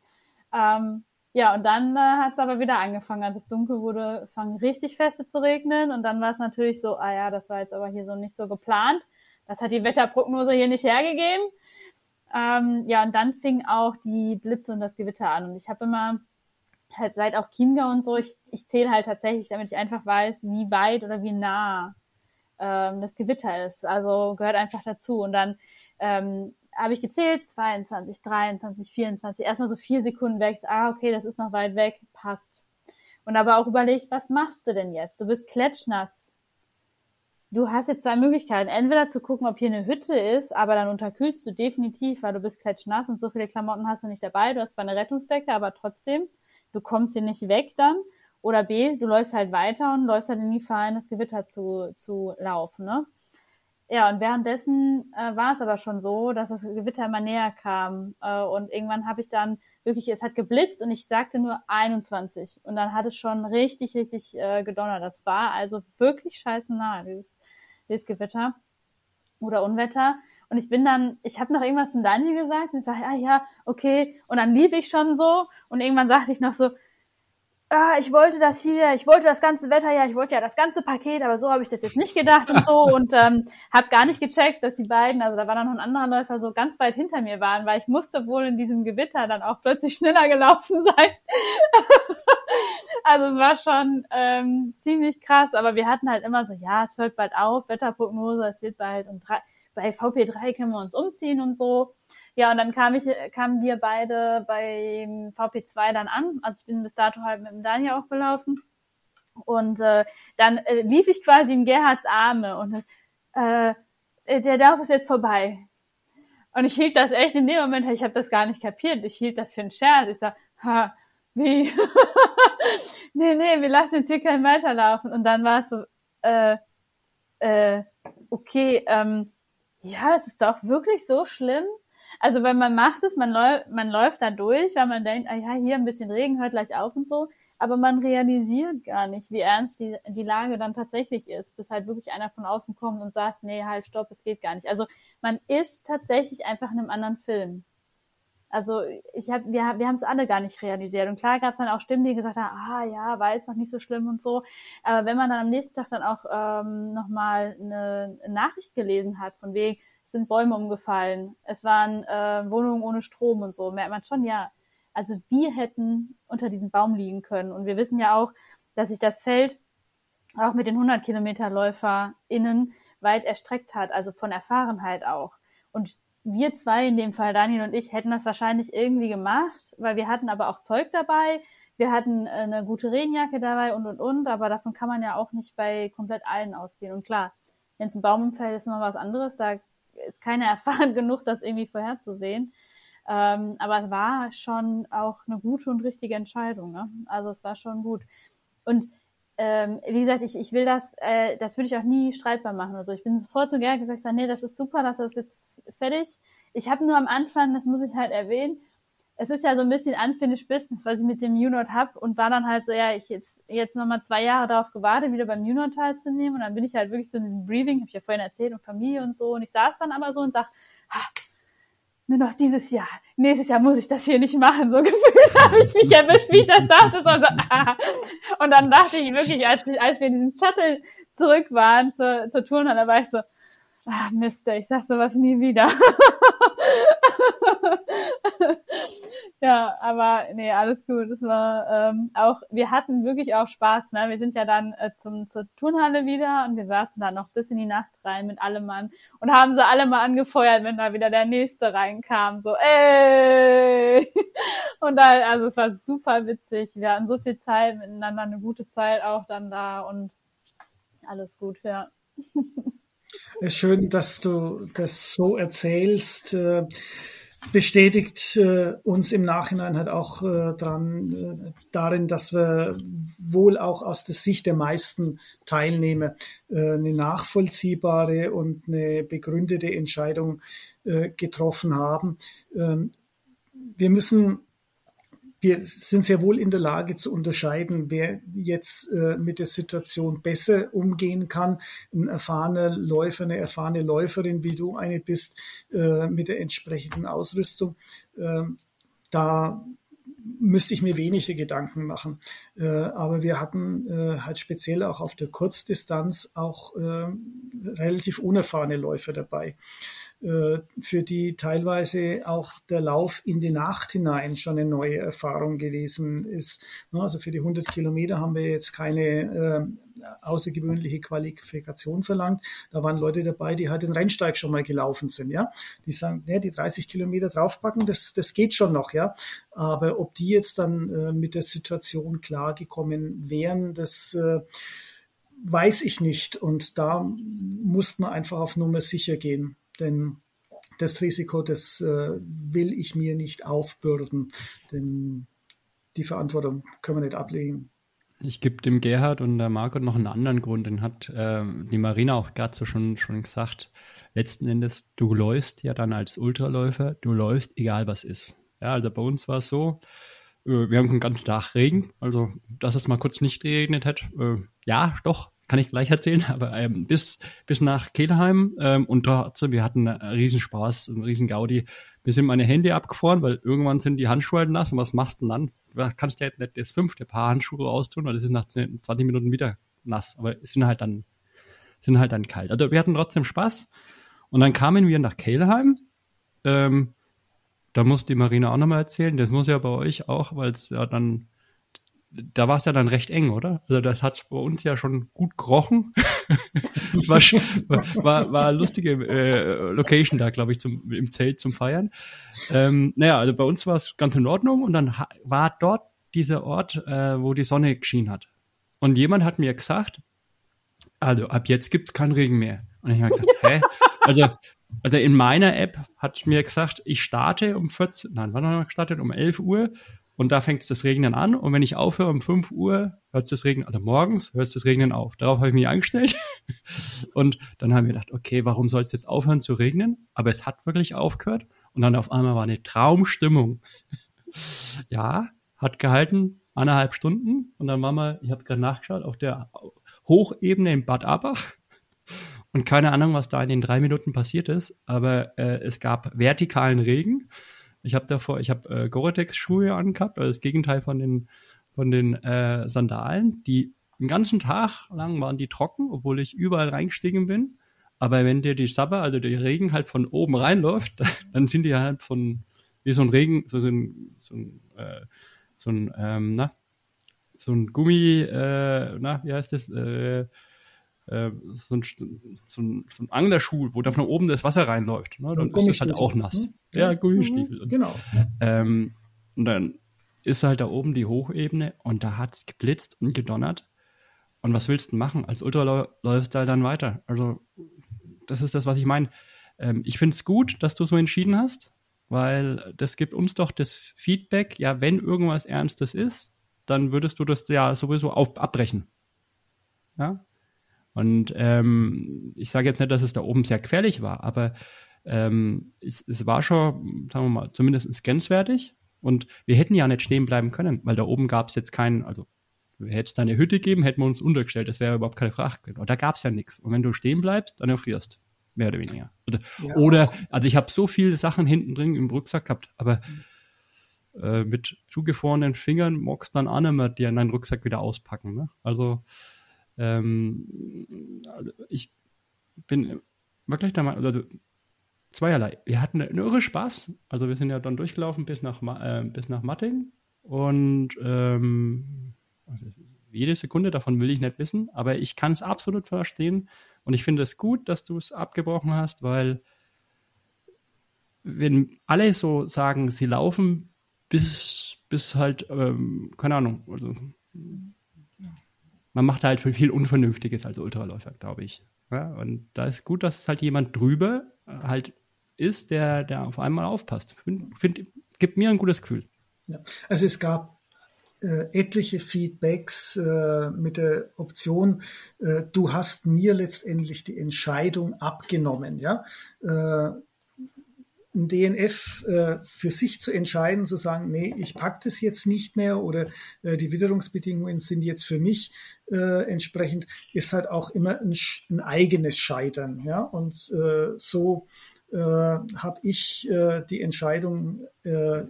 Ähm, ja, und dann äh, hat es aber wieder angefangen, als es dunkel wurde, fangen richtig feste zu regnen. Und dann war es natürlich so, ah ja, das war jetzt aber hier so nicht so geplant. Das hat die Wetterprognose hier nicht hergegeben. Ähm, ja, und dann fing auch die Blitze und das Gewitter an. Und ich habe immer halt seit auch Chiemgau und so, ich, ich zähle halt tatsächlich, damit ich einfach weiß, wie weit oder wie nah ähm, das Gewitter ist. Also gehört einfach dazu. Und dann ähm, habe ich gezählt, 22, 23, 24, erstmal so vier Sekunden weg, ah, okay, das ist noch weit weg, passt. Und aber auch überlegt, was machst du denn jetzt? Du bist klatschnass. Du hast jetzt zwei Möglichkeiten. Entweder zu gucken, ob hier eine Hütte ist, aber dann unterkühlst du definitiv, weil du bist klatschnass und so viele Klamotten hast du nicht dabei. Du hast zwar eine Rettungsdecke, aber trotzdem, du kommst hier nicht weg dann. Oder B, du läufst halt weiter und läufst halt in die Gefahr, in das Gewitter zu, zu laufen, ne? Ja, und währenddessen äh, war es aber schon so, dass das Gewitter immer näher kam. Äh, und irgendwann habe ich dann wirklich, es hat geblitzt und ich sagte nur 21. Und dann hat es schon richtig, richtig äh, gedonnert. Das war also wirklich scheiße nah, dieses, dieses Gewitter oder Unwetter. Und ich bin dann, ich habe noch irgendwas zu Daniel gesagt und ich sage, ah ja, okay. Und dann lief ich schon so und irgendwann sagte ich noch so, ah, ich wollte das hier, ich wollte das ganze Wetter ja, ich wollte ja das ganze Paket, aber so habe ich das jetzt nicht gedacht und so und ähm, habe gar nicht gecheckt, dass die beiden, also da war dann noch ein anderer Läufer, so ganz weit hinter mir waren, weil ich musste wohl in diesem Gewitter dann auch plötzlich schneller gelaufen sein. also es war schon ähm, ziemlich krass, aber wir hatten halt immer so, ja, es hört bald auf, Wetterprognose, es wird bald und drei, bei VP3 können wir uns umziehen und so. Ja, und dann kam ich, kamen wir beide beim VP2 dann an. Also ich bin bis dato halt mit dem Daniel auch gelaufen. Und äh, dann äh, lief ich quasi in Gerhards Arme und äh, der Lauf ist jetzt vorbei. Und ich hielt das echt in dem Moment, ich habe das gar nicht kapiert. Ich hielt das für einen Scherz. Ich sag, ha, wie? nee, nee, wir lassen jetzt hier keinen weiterlaufen. Und dann war es so, äh, äh, okay, ähm, ja, es ist doch wirklich so schlimm. Also wenn man macht es, man, läu man läuft da durch, weil man denkt, ah ja, hier ein bisschen Regen, hört gleich auf und so. Aber man realisiert gar nicht, wie ernst die, die Lage dann tatsächlich ist, bis halt wirklich einer von außen kommt und sagt, nee, halt, stopp, es geht gar nicht. Also man ist tatsächlich einfach in einem anderen Film. Also ich hab, wir, wir haben es alle gar nicht realisiert. Und klar gab es dann auch Stimmen, die gesagt haben, ah ja, war jetzt noch nicht so schlimm und so. Aber wenn man dann am nächsten Tag dann auch ähm, nochmal eine Nachricht gelesen hat, von wegen, sind Bäume umgefallen, es waren äh, Wohnungen ohne Strom und so, merkt man schon, ja, also wir hätten unter diesem Baum liegen können. Und wir wissen ja auch, dass sich das Feld auch mit den 100 Kilometer LäuferInnen weit erstreckt hat, also von Erfahrenheit auch. Und wir zwei, in dem Fall Daniel und ich, hätten das wahrscheinlich irgendwie gemacht, weil wir hatten aber auch Zeug dabei, wir hatten äh, eine gute Regenjacke dabei und und und, aber davon kann man ja auch nicht bei komplett allen ausgehen. Und klar, wenn es ein Baum umfällt, ist noch was anderes, da ist keiner erfahren genug, das irgendwie vorherzusehen. Ähm, aber es war schon auch eine gute und richtige Entscheidung. Ne? Also es war schon gut. Und ähm, wie gesagt, ich, ich will das, äh, das würde ich auch nie streitbar machen. Also ich bin sofort so gerne gesagt, nee, das ist super, dass das jetzt fertig. Ich habe nur am Anfang, das muss ich halt erwähnen, es ist ja so ein bisschen unfinished business, was ich mit dem Unit hab und war dann halt so, ja, ich jetzt jetzt nochmal zwei Jahre darauf gewartet, wieder beim Unit teilzunehmen und dann bin ich halt wirklich so in diesem Briefing, habe ich ja vorhin erzählt und Familie und so und ich saß dann aber so und sag, ah, nur noch dieses Jahr. Nächstes Jahr muss ich das hier nicht machen. So gefühlt habe ich mich erwischt, wie ich das dachte. So, ah. Und dann dachte ich wirklich, als, als wir in diesem Shuttle zurück waren zur, zur Turnhalle, war ich so, ah, Mist, ich sag sowas nie wieder. ja, aber nee, alles gut. Es war ähm, auch, wir hatten wirklich auch Spaß. Ne? Wir sind ja dann äh, zum, zur Turnhalle wieder und wir saßen da noch bis in die Nacht rein mit allem Mann und haben sie alle mal angefeuert, wenn da wieder der nächste reinkam. So, ey! Und da, also es war super witzig. Wir hatten so viel Zeit miteinander, eine gute Zeit auch dann da und alles gut, ja. Es ist schön, dass du das so erzählst. Äh, bestätigt äh, uns im Nachhinein halt auch äh, dran, darin, dass wir wohl auch aus der Sicht der meisten Teilnehmer eine nachvollziehbare und eine begründete Entscheidung getroffen haben. Ähm, wir müssen wir sind sehr wohl in der Lage zu unterscheiden, wer jetzt äh, mit der Situation besser umgehen kann. Ein erfahrener Läufer, eine erfahrene Läuferin, wie du eine bist, äh, mit der entsprechenden Ausrüstung. Äh, da müsste ich mir wenige Gedanken machen. Äh, aber wir hatten äh, halt speziell auch auf der Kurzdistanz auch äh, relativ unerfahrene Läufer dabei. Äh, für die teilweise auch der Lauf in die Nacht hinein schon eine neue Erfahrung gewesen ist. Also für die 100 Kilometer haben wir jetzt keine äh, außergewöhnliche Qualifikation verlangt. Da waren Leute dabei, die halt den Rennsteig schon mal gelaufen sind, ja. Die sagen, ne, die 30 Kilometer draufpacken, das, das geht schon noch, ja. Aber ob die jetzt dann äh, mit der Situation klargekommen wären, das äh, weiß ich nicht. Und da muss man einfach auf Nummer sicher gehen denn das Risiko, das äh, will ich mir nicht aufbürden, denn die Verantwortung können wir nicht ablegen. Ich gebe dem Gerhard und der Marco noch einen anderen Grund, den hat äh, die Marina auch gerade so schon, schon gesagt. Letzten Endes, du läufst ja dann als Ultraläufer, du läufst egal was ist. Ja, also bei uns war es so, äh, wir haben den ganzen Tag Regen, also dass es mal kurz nicht geregnet hat, äh, ja, doch, kann ich gleich erzählen, aber ähm, bis, bis nach Kelheim ähm, und dort, wir hatten einen Riesenspaß, einen riesen Gaudi. Wir sind meine Hände abgefroren, weil irgendwann sind die Handschuhe halt nass und was machst du denn dann? Du kannst ja jetzt nicht das fünfte Paar Handschuhe raustun, weil das ist nach 20 Minuten wieder nass, aber sind halt dann, sind halt dann kalt. Also wir hatten trotzdem Spaß und dann kamen wir nach Kelheim, ähm, da muss die Marina auch nochmal erzählen, das muss ja bei euch auch, weil es ja dann, da war es ja dann recht eng, oder? Also das hat bei uns ja schon gut gerochen. war, war, war lustige äh, Location da, glaube ich, zum, im Zelt zum Feiern. Ähm, naja, also bei uns war es ganz in Ordnung und dann war dort dieser Ort, äh, wo die Sonne geschienen hat. Und jemand hat mir gesagt, also ab jetzt gibt's keinen Regen mehr. Und ich habe gesagt, hä? Also also in meiner App hat mir gesagt, ich starte um 14, nein, wann haben wir gestartet? Um 11 Uhr und da fängt das Regnen an und wenn ich aufhöre um 5 Uhr, hört das Regnen, also morgens hört das Regnen auf. Darauf habe ich mich eingestellt und dann haben wir gedacht, okay, warum soll es jetzt aufhören zu regnen? Aber es hat wirklich aufgehört und dann auf einmal war eine Traumstimmung. ja, hat gehalten, eineinhalb Stunden und dann waren wir, ich habe gerade nachgeschaut, auf der Hochebene in Bad Abach und keine Ahnung, was da in den drei Minuten passiert ist, aber äh, es gab vertikalen Regen. Ich habe davor, ich habe äh, Gore-Tex-Schuhe angehabt, also das Gegenteil von den, von den äh, Sandalen. Die den ganzen Tag lang waren die trocken, obwohl ich überall reingestiegen bin. Aber wenn dir die Sabber, also der Regen halt von oben reinläuft, dann sind die halt von, wie so ein Regen, so, ein, so ein, äh, so ein ähm, na, so ein Gummi, äh, na, wie heißt das, äh, äh, so, ein, so, ein, so ein Anglerschuh, wo da von oben das Wasser reinläuft. Ne? Dann ist das halt auch nass. Hm? Ja, Gummistiefel. Mhm, genau. Ähm, und dann ist halt da oben die Hochebene und da hat es geblitzt und gedonnert. Und was willst du machen? Als Ultra läufst du halt dann weiter. Also, das ist das, was ich meine. Ähm, ich finde es gut, dass du so entschieden hast, weil das gibt uns doch das Feedback, ja, wenn irgendwas Ernstes ist, dann würdest du das ja sowieso auf, abbrechen. Ja, und ähm, ich sage jetzt nicht, dass es da oben sehr gefährlich war, aber ähm, es, es war schon, sagen wir mal, zumindest grenzwertig. Und wir hätten ja nicht stehen bleiben können, weil da oben gab es jetzt keinen, also hätte es da eine Hütte gegeben, hätten wir uns untergestellt, das wäre überhaupt keine Frage. Und da gab es ja nichts. Und wenn du stehen bleibst, dann erfrierst. Mehr oder weniger. Oder, ja. oder also ich habe so viele Sachen hinten drin im Rucksack gehabt, aber äh, mit zugefrorenen Fingern magst du dann auch nicht mehr dir in deinen Rucksack wieder auspacken. Ne? Also ähm, also ich bin wirklich der Meinung, also zweierlei. Wir hatten einen irre Spaß. Also wir sind ja dann durchgelaufen bis nach, äh, bis nach Matting und ähm, also jede Sekunde davon will ich nicht wissen, aber ich kann es absolut verstehen und ich finde es gut, dass du es abgebrochen hast, weil wenn alle so sagen, sie laufen bis, bis halt, ähm, keine Ahnung, also man macht halt viel Unvernünftiges als Ultraläufer, glaube ich. Ja, und da ist gut, dass halt jemand drüber äh, halt ist, der, der auf einmal aufpasst. Find, find, gibt mir ein gutes Gefühl. Ja. Also es gab äh, etliche Feedbacks äh, mit der Option, äh, du hast mir letztendlich die Entscheidung abgenommen. Ja, äh, ein DNF äh, für sich zu entscheiden, zu sagen, nee, ich pack das jetzt nicht mehr oder äh, die Witterungsbedingungen sind jetzt für mich äh, entsprechend, ist halt auch immer ein, ein eigenes Scheitern. Ja? Und äh, so äh, habe ich äh, die Entscheidung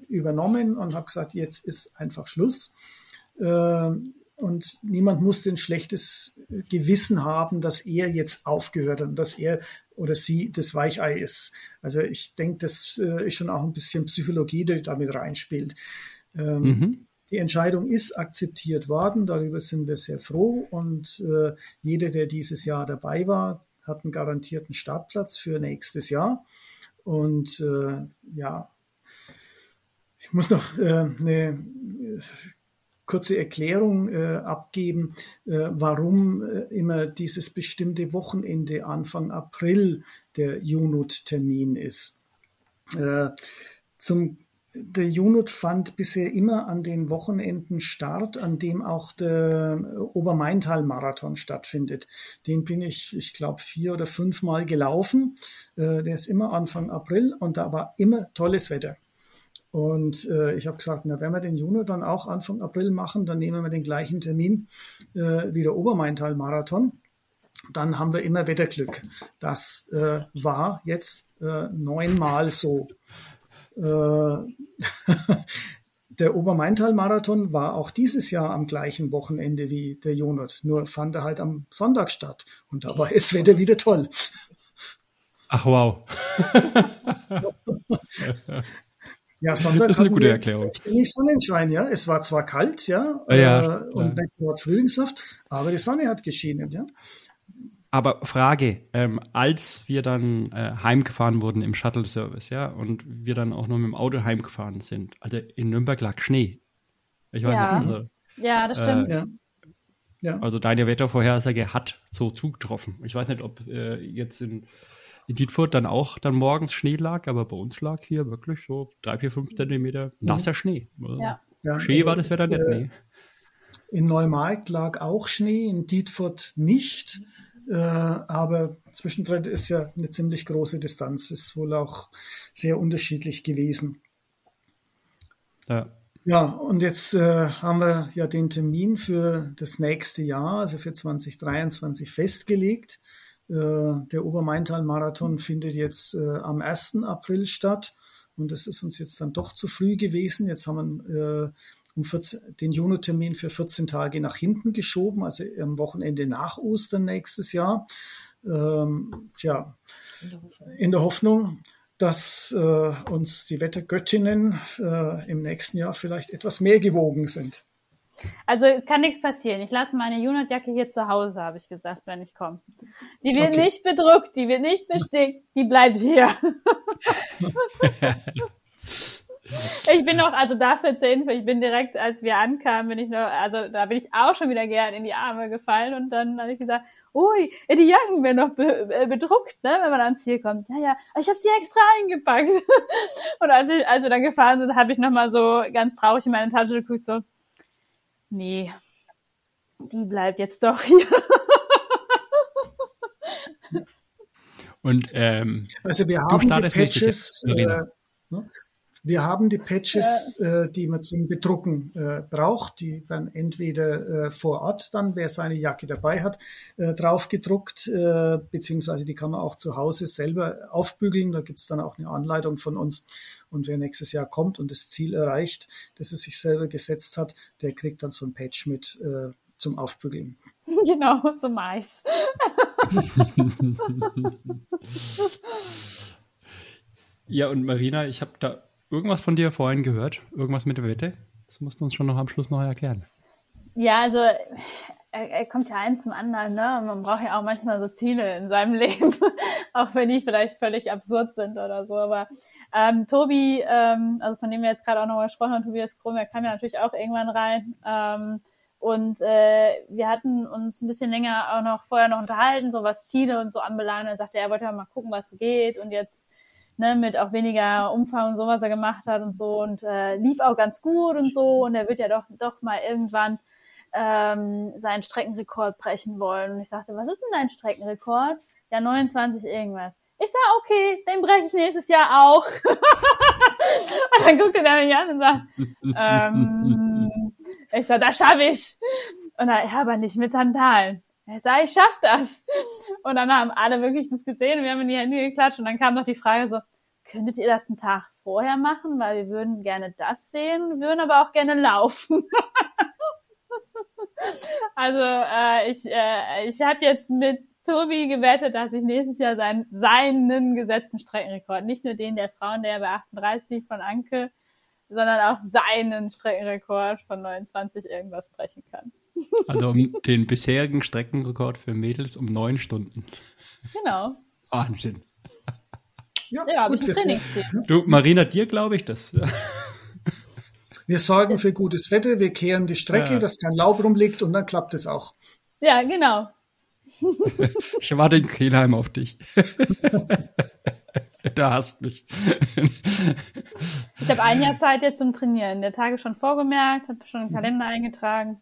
übernommen und habe gesagt, jetzt ist einfach Schluss. Und niemand muss ein schlechtes Gewissen haben, dass er jetzt aufgehört hat und dass er oder sie das Weichei ist. Also ich denke, das äh, ist schon auch ein bisschen Psychologie, die damit reinspielt. Ähm, mhm. Die Entscheidung ist akzeptiert worden, darüber sind wir sehr froh und äh, jeder, der dieses Jahr dabei war, hat einen garantierten Startplatz für nächstes Jahr. Und äh, ja, ich muss noch äh, eine kurze Erklärung äh, abgeben, äh, warum äh, immer dieses bestimmte Wochenende Anfang April der UNUT-Termin ist. Äh, zum der UNUT fand bisher immer an den Wochenenden statt, an dem auch der Obermaintal-Marathon stattfindet. Den bin ich, ich glaube, vier oder fünf Mal gelaufen. Äh, der ist immer Anfang April und da war immer tolles Wetter. Und äh, ich habe gesagt, na, wenn wir den Juni dann auch Anfang April machen, dann nehmen wir den gleichen Termin äh, wie der Obermaintal-Marathon. Dann haben wir immer Wetterglück. Das äh, war jetzt äh, neunmal so. Äh, der Obermaintal-Marathon war auch dieses Jahr am gleichen Wochenende wie der Jonut, nur fand er halt am Sonntag statt. Und da war das Wetter wieder toll. Ach wow. Ja, Sonntag das ist eine gute Erklärung. Nicht Sonnenschein, ja. Es war zwar kalt, ja, ja, ja äh, und nicht dort Frühlingssaft, aber die Sonne hat geschienen, ja. Aber Frage, ähm, als wir dann äh, heimgefahren wurden im Shuttle-Service, ja, und wir dann auch noch mit dem Auto heimgefahren sind, also in Nürnberg lag Schnee. Ich weiß ja. nicht. Also, ja, das stimmt. Äh, ja. Ja. Also deine Wettervorhersage hat so zugetroffen. Ich weiß nicht, ob äh, jetzt in in Dietfurt dann auch dann morgens Schnee lag, aber bei uns lag hier wirklich so drei, vier, fünf Zentimeter nasser Schnee. Ja. Ja, Schnee also war das Wetter nicht, äh, nee. In Neumarkt lag auch Schnee, in Dietfurt nicht. Äh, aber zwischendrin ist ja eine ziemlich große Distanz, ist wohl auch sehr unterschiedlich gewesen. Ja. Ja, und jetzt äh, haben wir ja den Termin für das nächste Jahr, also für 2023 festgelegt. Äh, der Obermaintal-Marathon findet jetzt äh, am 1. April statt. Und das ist uns jetzt dann doch zu früh gewesen. Jetzt haben wir äh, um 14, den Juno-Termin für 14 Tage nach hinten geschoben, also am Wochenende nach Ostern nächstes Jahr. Ähm, ja, in der Hoffnung, dass äh, uns die Wettergöttinnen äh, im nächsten Jahr vielleicht etwas mehr gewogen sind. Also es kann nichts passieren. Ich lasse meine Unit-Jacke hier zu Hause, habe ich gesagt, wenn ich komme. Die wird Okay. nicht bedruckt, die wird nicht bestickt, die bleibt hier. ich bin noch, also dafür zur Info, ich bin direkt, als wir ankamen, bin ich noch, also da bin ich auch schon wieder gern in die Arme gefallen und dann habe ich gesagt, ui, die Jacken werden noch be äh, bedruckt, ne, wenn man ans Ziel kommt. Ja, ja, ich habe sie extra eingepackt. und als, ich, als wir dann gefahren sind, habe ich nochmal so ganz traurig in meine Tasche geguckt, so, nee, die bleibt jetzt doch hier. Und ähm, Also wir haben die startest nächstes Patches, Jahr, äh, ne? Wir haben die Patches, äh, die man zum Bedrucken äh, braucht. Die werden entweder äh, vor Ort dann, wer seine Jacke dabei hat, äh, drauf gedruckt, äh, beziehungsweise die kann man auch zu Hause selber aufbügeln. Da gibt's dann auch eine Anleitung von uns. Und wer nächstes Jahr kommt und das Ziel erreicht, das er sich selber gesetzt hat, der kriegt dann so ein Patch mit äh, zum Aufbügeln. genau, so Mais. ja, und Marina, ich habe da irgendwas von dir vorhin gehört, irgendwas mit der Wette. Das musst du uns schon noch am Schluss noch erklären. Ja, also er, er kommt ja eins zum anderen, ne? Und man braucht ja auch manchmal so Ziele in seinem Leben, auch wenn die vielleicht völlig absurd sind oder so. Aber ähm, Tobi, ähm, also von dem wir jetzt gerade auch noch gesprochen haben, Tobias Krumm, der kam ja natürlich auch irgendwann rein. Ähm, und äh, wir hatten uns ein bisschen länger auch noch vorher noch unterhalten, so was Ziele und so anbelangt. Er sagte, er wollte ja mal gucken, was geht und jetzt ne, mit auch weniger Umfang und so, was er gemacht hat und so und äh, lief auch ganz gut und so und er wird ja doch doch mal irgendwann ähm, seinen Streckenrekord brechen wollen. Und ich sagte, was ist denn dein Streckenrekord? Ja, 29 irgendwas. Ich sag, okay, den breche ich nächstes Jahr auch. und dann guckt er mich an und sagt, ähm, ich sag, das schaffe ich. Und dann, ja, aber nicht mit Sandalen. Ich sag, ich schaff das. Und dann haben alle wirklich das gesehen und wir haben in die Hände geklatscht und dann kam noch die Frage so, könntet ihr das einen Tag vorher machen? Weil wir würden gerne das sehen, würden aber auch gerne laufen. also äh, ich, äh, ich habe jetzt mit Tobi gewettet, dass ich nächstes Jahr seinen, seinen gesetzten Streckenrekord, nicht nur den der Frauen, der bei 38 liegt von Anke, sondern auch seinen Streckenrekord von 29 irgendwas brechen kann. Also um den bisherigen Streckenrekord für Mädels um neun Stunden. Genau. Wahnsinn. Ja, Ja, gut, Trainingsziel. Du, Marina, dir glaube ich das. wir sorgen für gutes Wetter, wir kehren die Strecke, Ja. dass kein Laub rumliegt und dann klappt es auch. Ja, genau. Ich warte in Kelheim auf dich. da hast mich. Ich habe ein Jahr Zeit jetzt zum Trainieren. Der Tage schon vorgemerkt, habe schon einen Kalender eingetragen.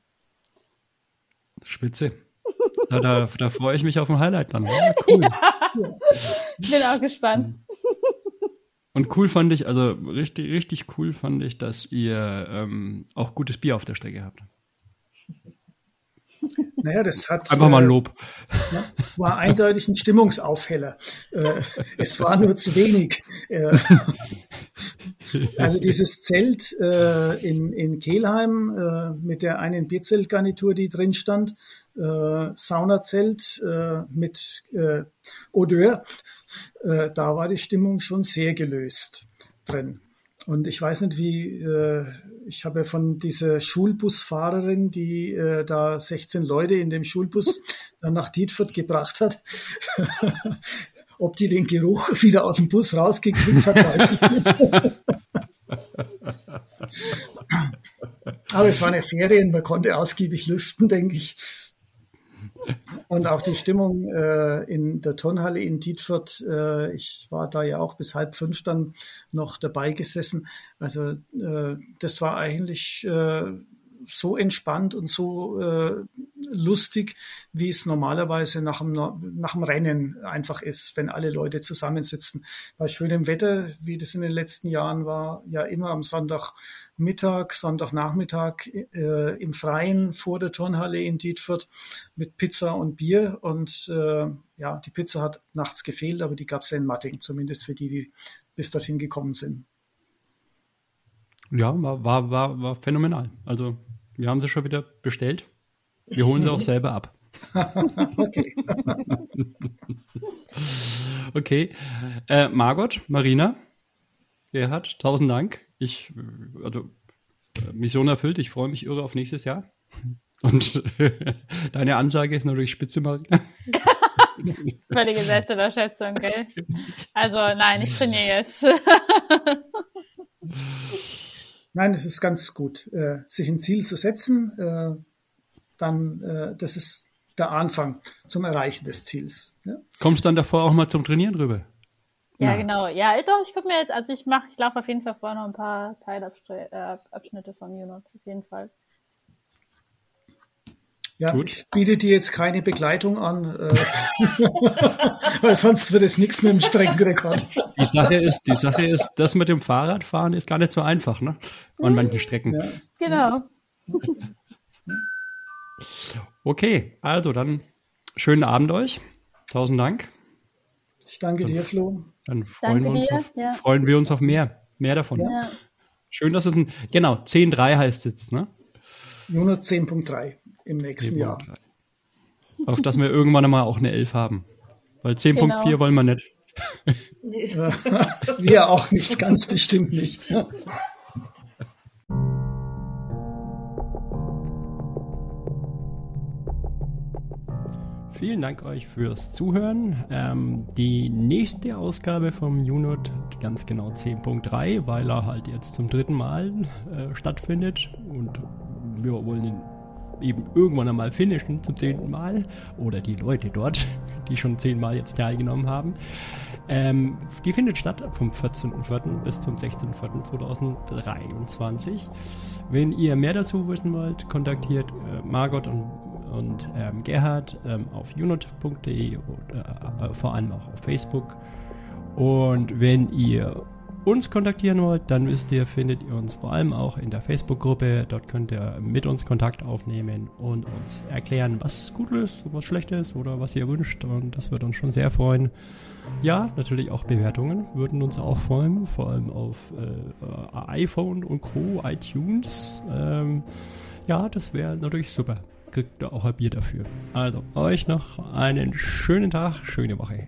Spitze. Ja, da, da freue ich mich auf ein Highlight dann. Ja, cool. Ich bin auch gespannt. Und cool fand ich, also richtig, richtig cool fand ich, dass ihr ähm, auch gutes Bier auf der Strecke habt. Naja, das hat. Einfach mal äh, Lob. Ja, es war eindeutig ein Stimmungsaufheller. Äh, es war nur zu wenig. Äh, also dieses Zelt äh, in, in Kelheim äh, mit der einen Bierzeltgarnitur, die drin stand, äh, Saunazelt mit äh, Odeur, äh, da war die Stimmung schon sehr gelöst drin. Und ich weiß nicht, wie, äh, ich habe von dieser Schulbusfahrerin, die äh, da 16 Leute in dem Schulbus dann nach Dietfurt gebracht hat. Ob die den Geruch wieder aus dem Bus rausgekriegt hat, weiß ich nicht. Aber es war eine Ferien, man konnte ausgiebig lüften, denke ich. Und auch die Stimmung äh, in der Turnhalle in Dietfurt, äh, ich war da ja auch bis halb fünf dann noch dabei gesessen. Also äh, das war eigentlich äh, so entspannt und so äh, lustig, wie es normalerweise nach dem, nach dem Rennen einfach ist, wenn alle Leute zusammensitzen. Bei schönem Wetter, wie das in den letzten Jahren war, ja immer am Sonntagmittag, Sonntagnachmittag äh, im Freien vor der Turnhalle in Dietfurt mit Pizza und Bier. Und äh, ja, die Pizza hat nachts gefehlt, aber die gab es ja in Matting, zumindest für die, die bis dorthin gekommen sind. Ja, war, war, war, war phänomenal. Also wir haben sie schon wieder bestellt. Wir holen sie auch selber ab. okay. okay. Äh, Margot, Marina, Gerhard, tausend Dank. Ich, also, Mission erfüllt. Ich freue mich irre auf nächstes Jahr. Und deine Ansage ist natürlich spitze, Marina. Völlige Selbstüberschätzung, gell? Also, nein, ich trainiere jetzt. Nein, es ist ganz gut, äh, sich ein Ziel zu setzen. Äh, dann, äh, das ist der Anfang zum Erreichen des Ziels. Ja. Kommst dann davor auch mal zum Trainieren rüber? Ja, ja. genau. Ja, doch, ich gucke mir jetzt, also ich mache, ich laufe auf jeden Fall vorher noch ein paar Teilabschnitte von Unit, auf jeden Fall. Ja, Gut. ich biete dir jetzt keine Begleitung an, äh, weil sonst wird es nichts mit dem Streckenrekord. Die Sache ist, die Sache ist, das mit dem Fahrradfahren ist gar nicht so einfach, ne? An manchen Strecken. Ja. Genau. Okay, also dann schönen Abend euch. Tausend Dank. Ich danke dann, dir, Flo. Dann freuen, wir uns, dir, auf, ja. freuen wir uns auf mehr. Mehr davon. Ja. Schön, dass es ein, genau, 10.3 heißt es jetzt, ne? Nur noch 10.3 im nächsten Jahr. Auf dass wir irgendwann einmal auch eine 11 haben. Weil 10.4 genau. wollen wir nicht. wir auch nicht, ganz bestimmt nicht. Vielen Dank euch fürs Zuhören. Ähm, die nächste Ausgabe vom UNOT, ganz genau 10.3, weil er halt jetzt zum dritten Mal äh, stattfindet und wir wollen ihn eben irgendwann einmal finishen zum zehnten Mal oder die Leute dort, die schon zehnmal jetzt teilgenommen haben. Ähm, die findet statt vom 14.04. bis zum 16.04.2023. Wenn ihr mehr dazu wissen wollt, kontaktiert äh, Margot und, und ähm, Gerhard ähm, auf unit.de oder äh, vor allem auch auf Facebook. Und wenn ihr uns kontaktieren wollt, dann wisst ihr, findet ihr uns vor allem auch in der Facebook-Gruppe. Dort könnt ihr mit uns Kontakt aufnehmen und uns erklären, was gut ist, was schlecht ist oder was ihr wünscht. Und das wird uns schon sehr freuen. Ja, natürlich auch Bewertungen würden uns auch freuen, vor allem auf äh, iPhone und Co., iTunes. Ähm, ja, das wäre natürlich super. Kriegt ihr auch ein Bier dafür. Also, euch noch einen schönen Tag, schöne Woche.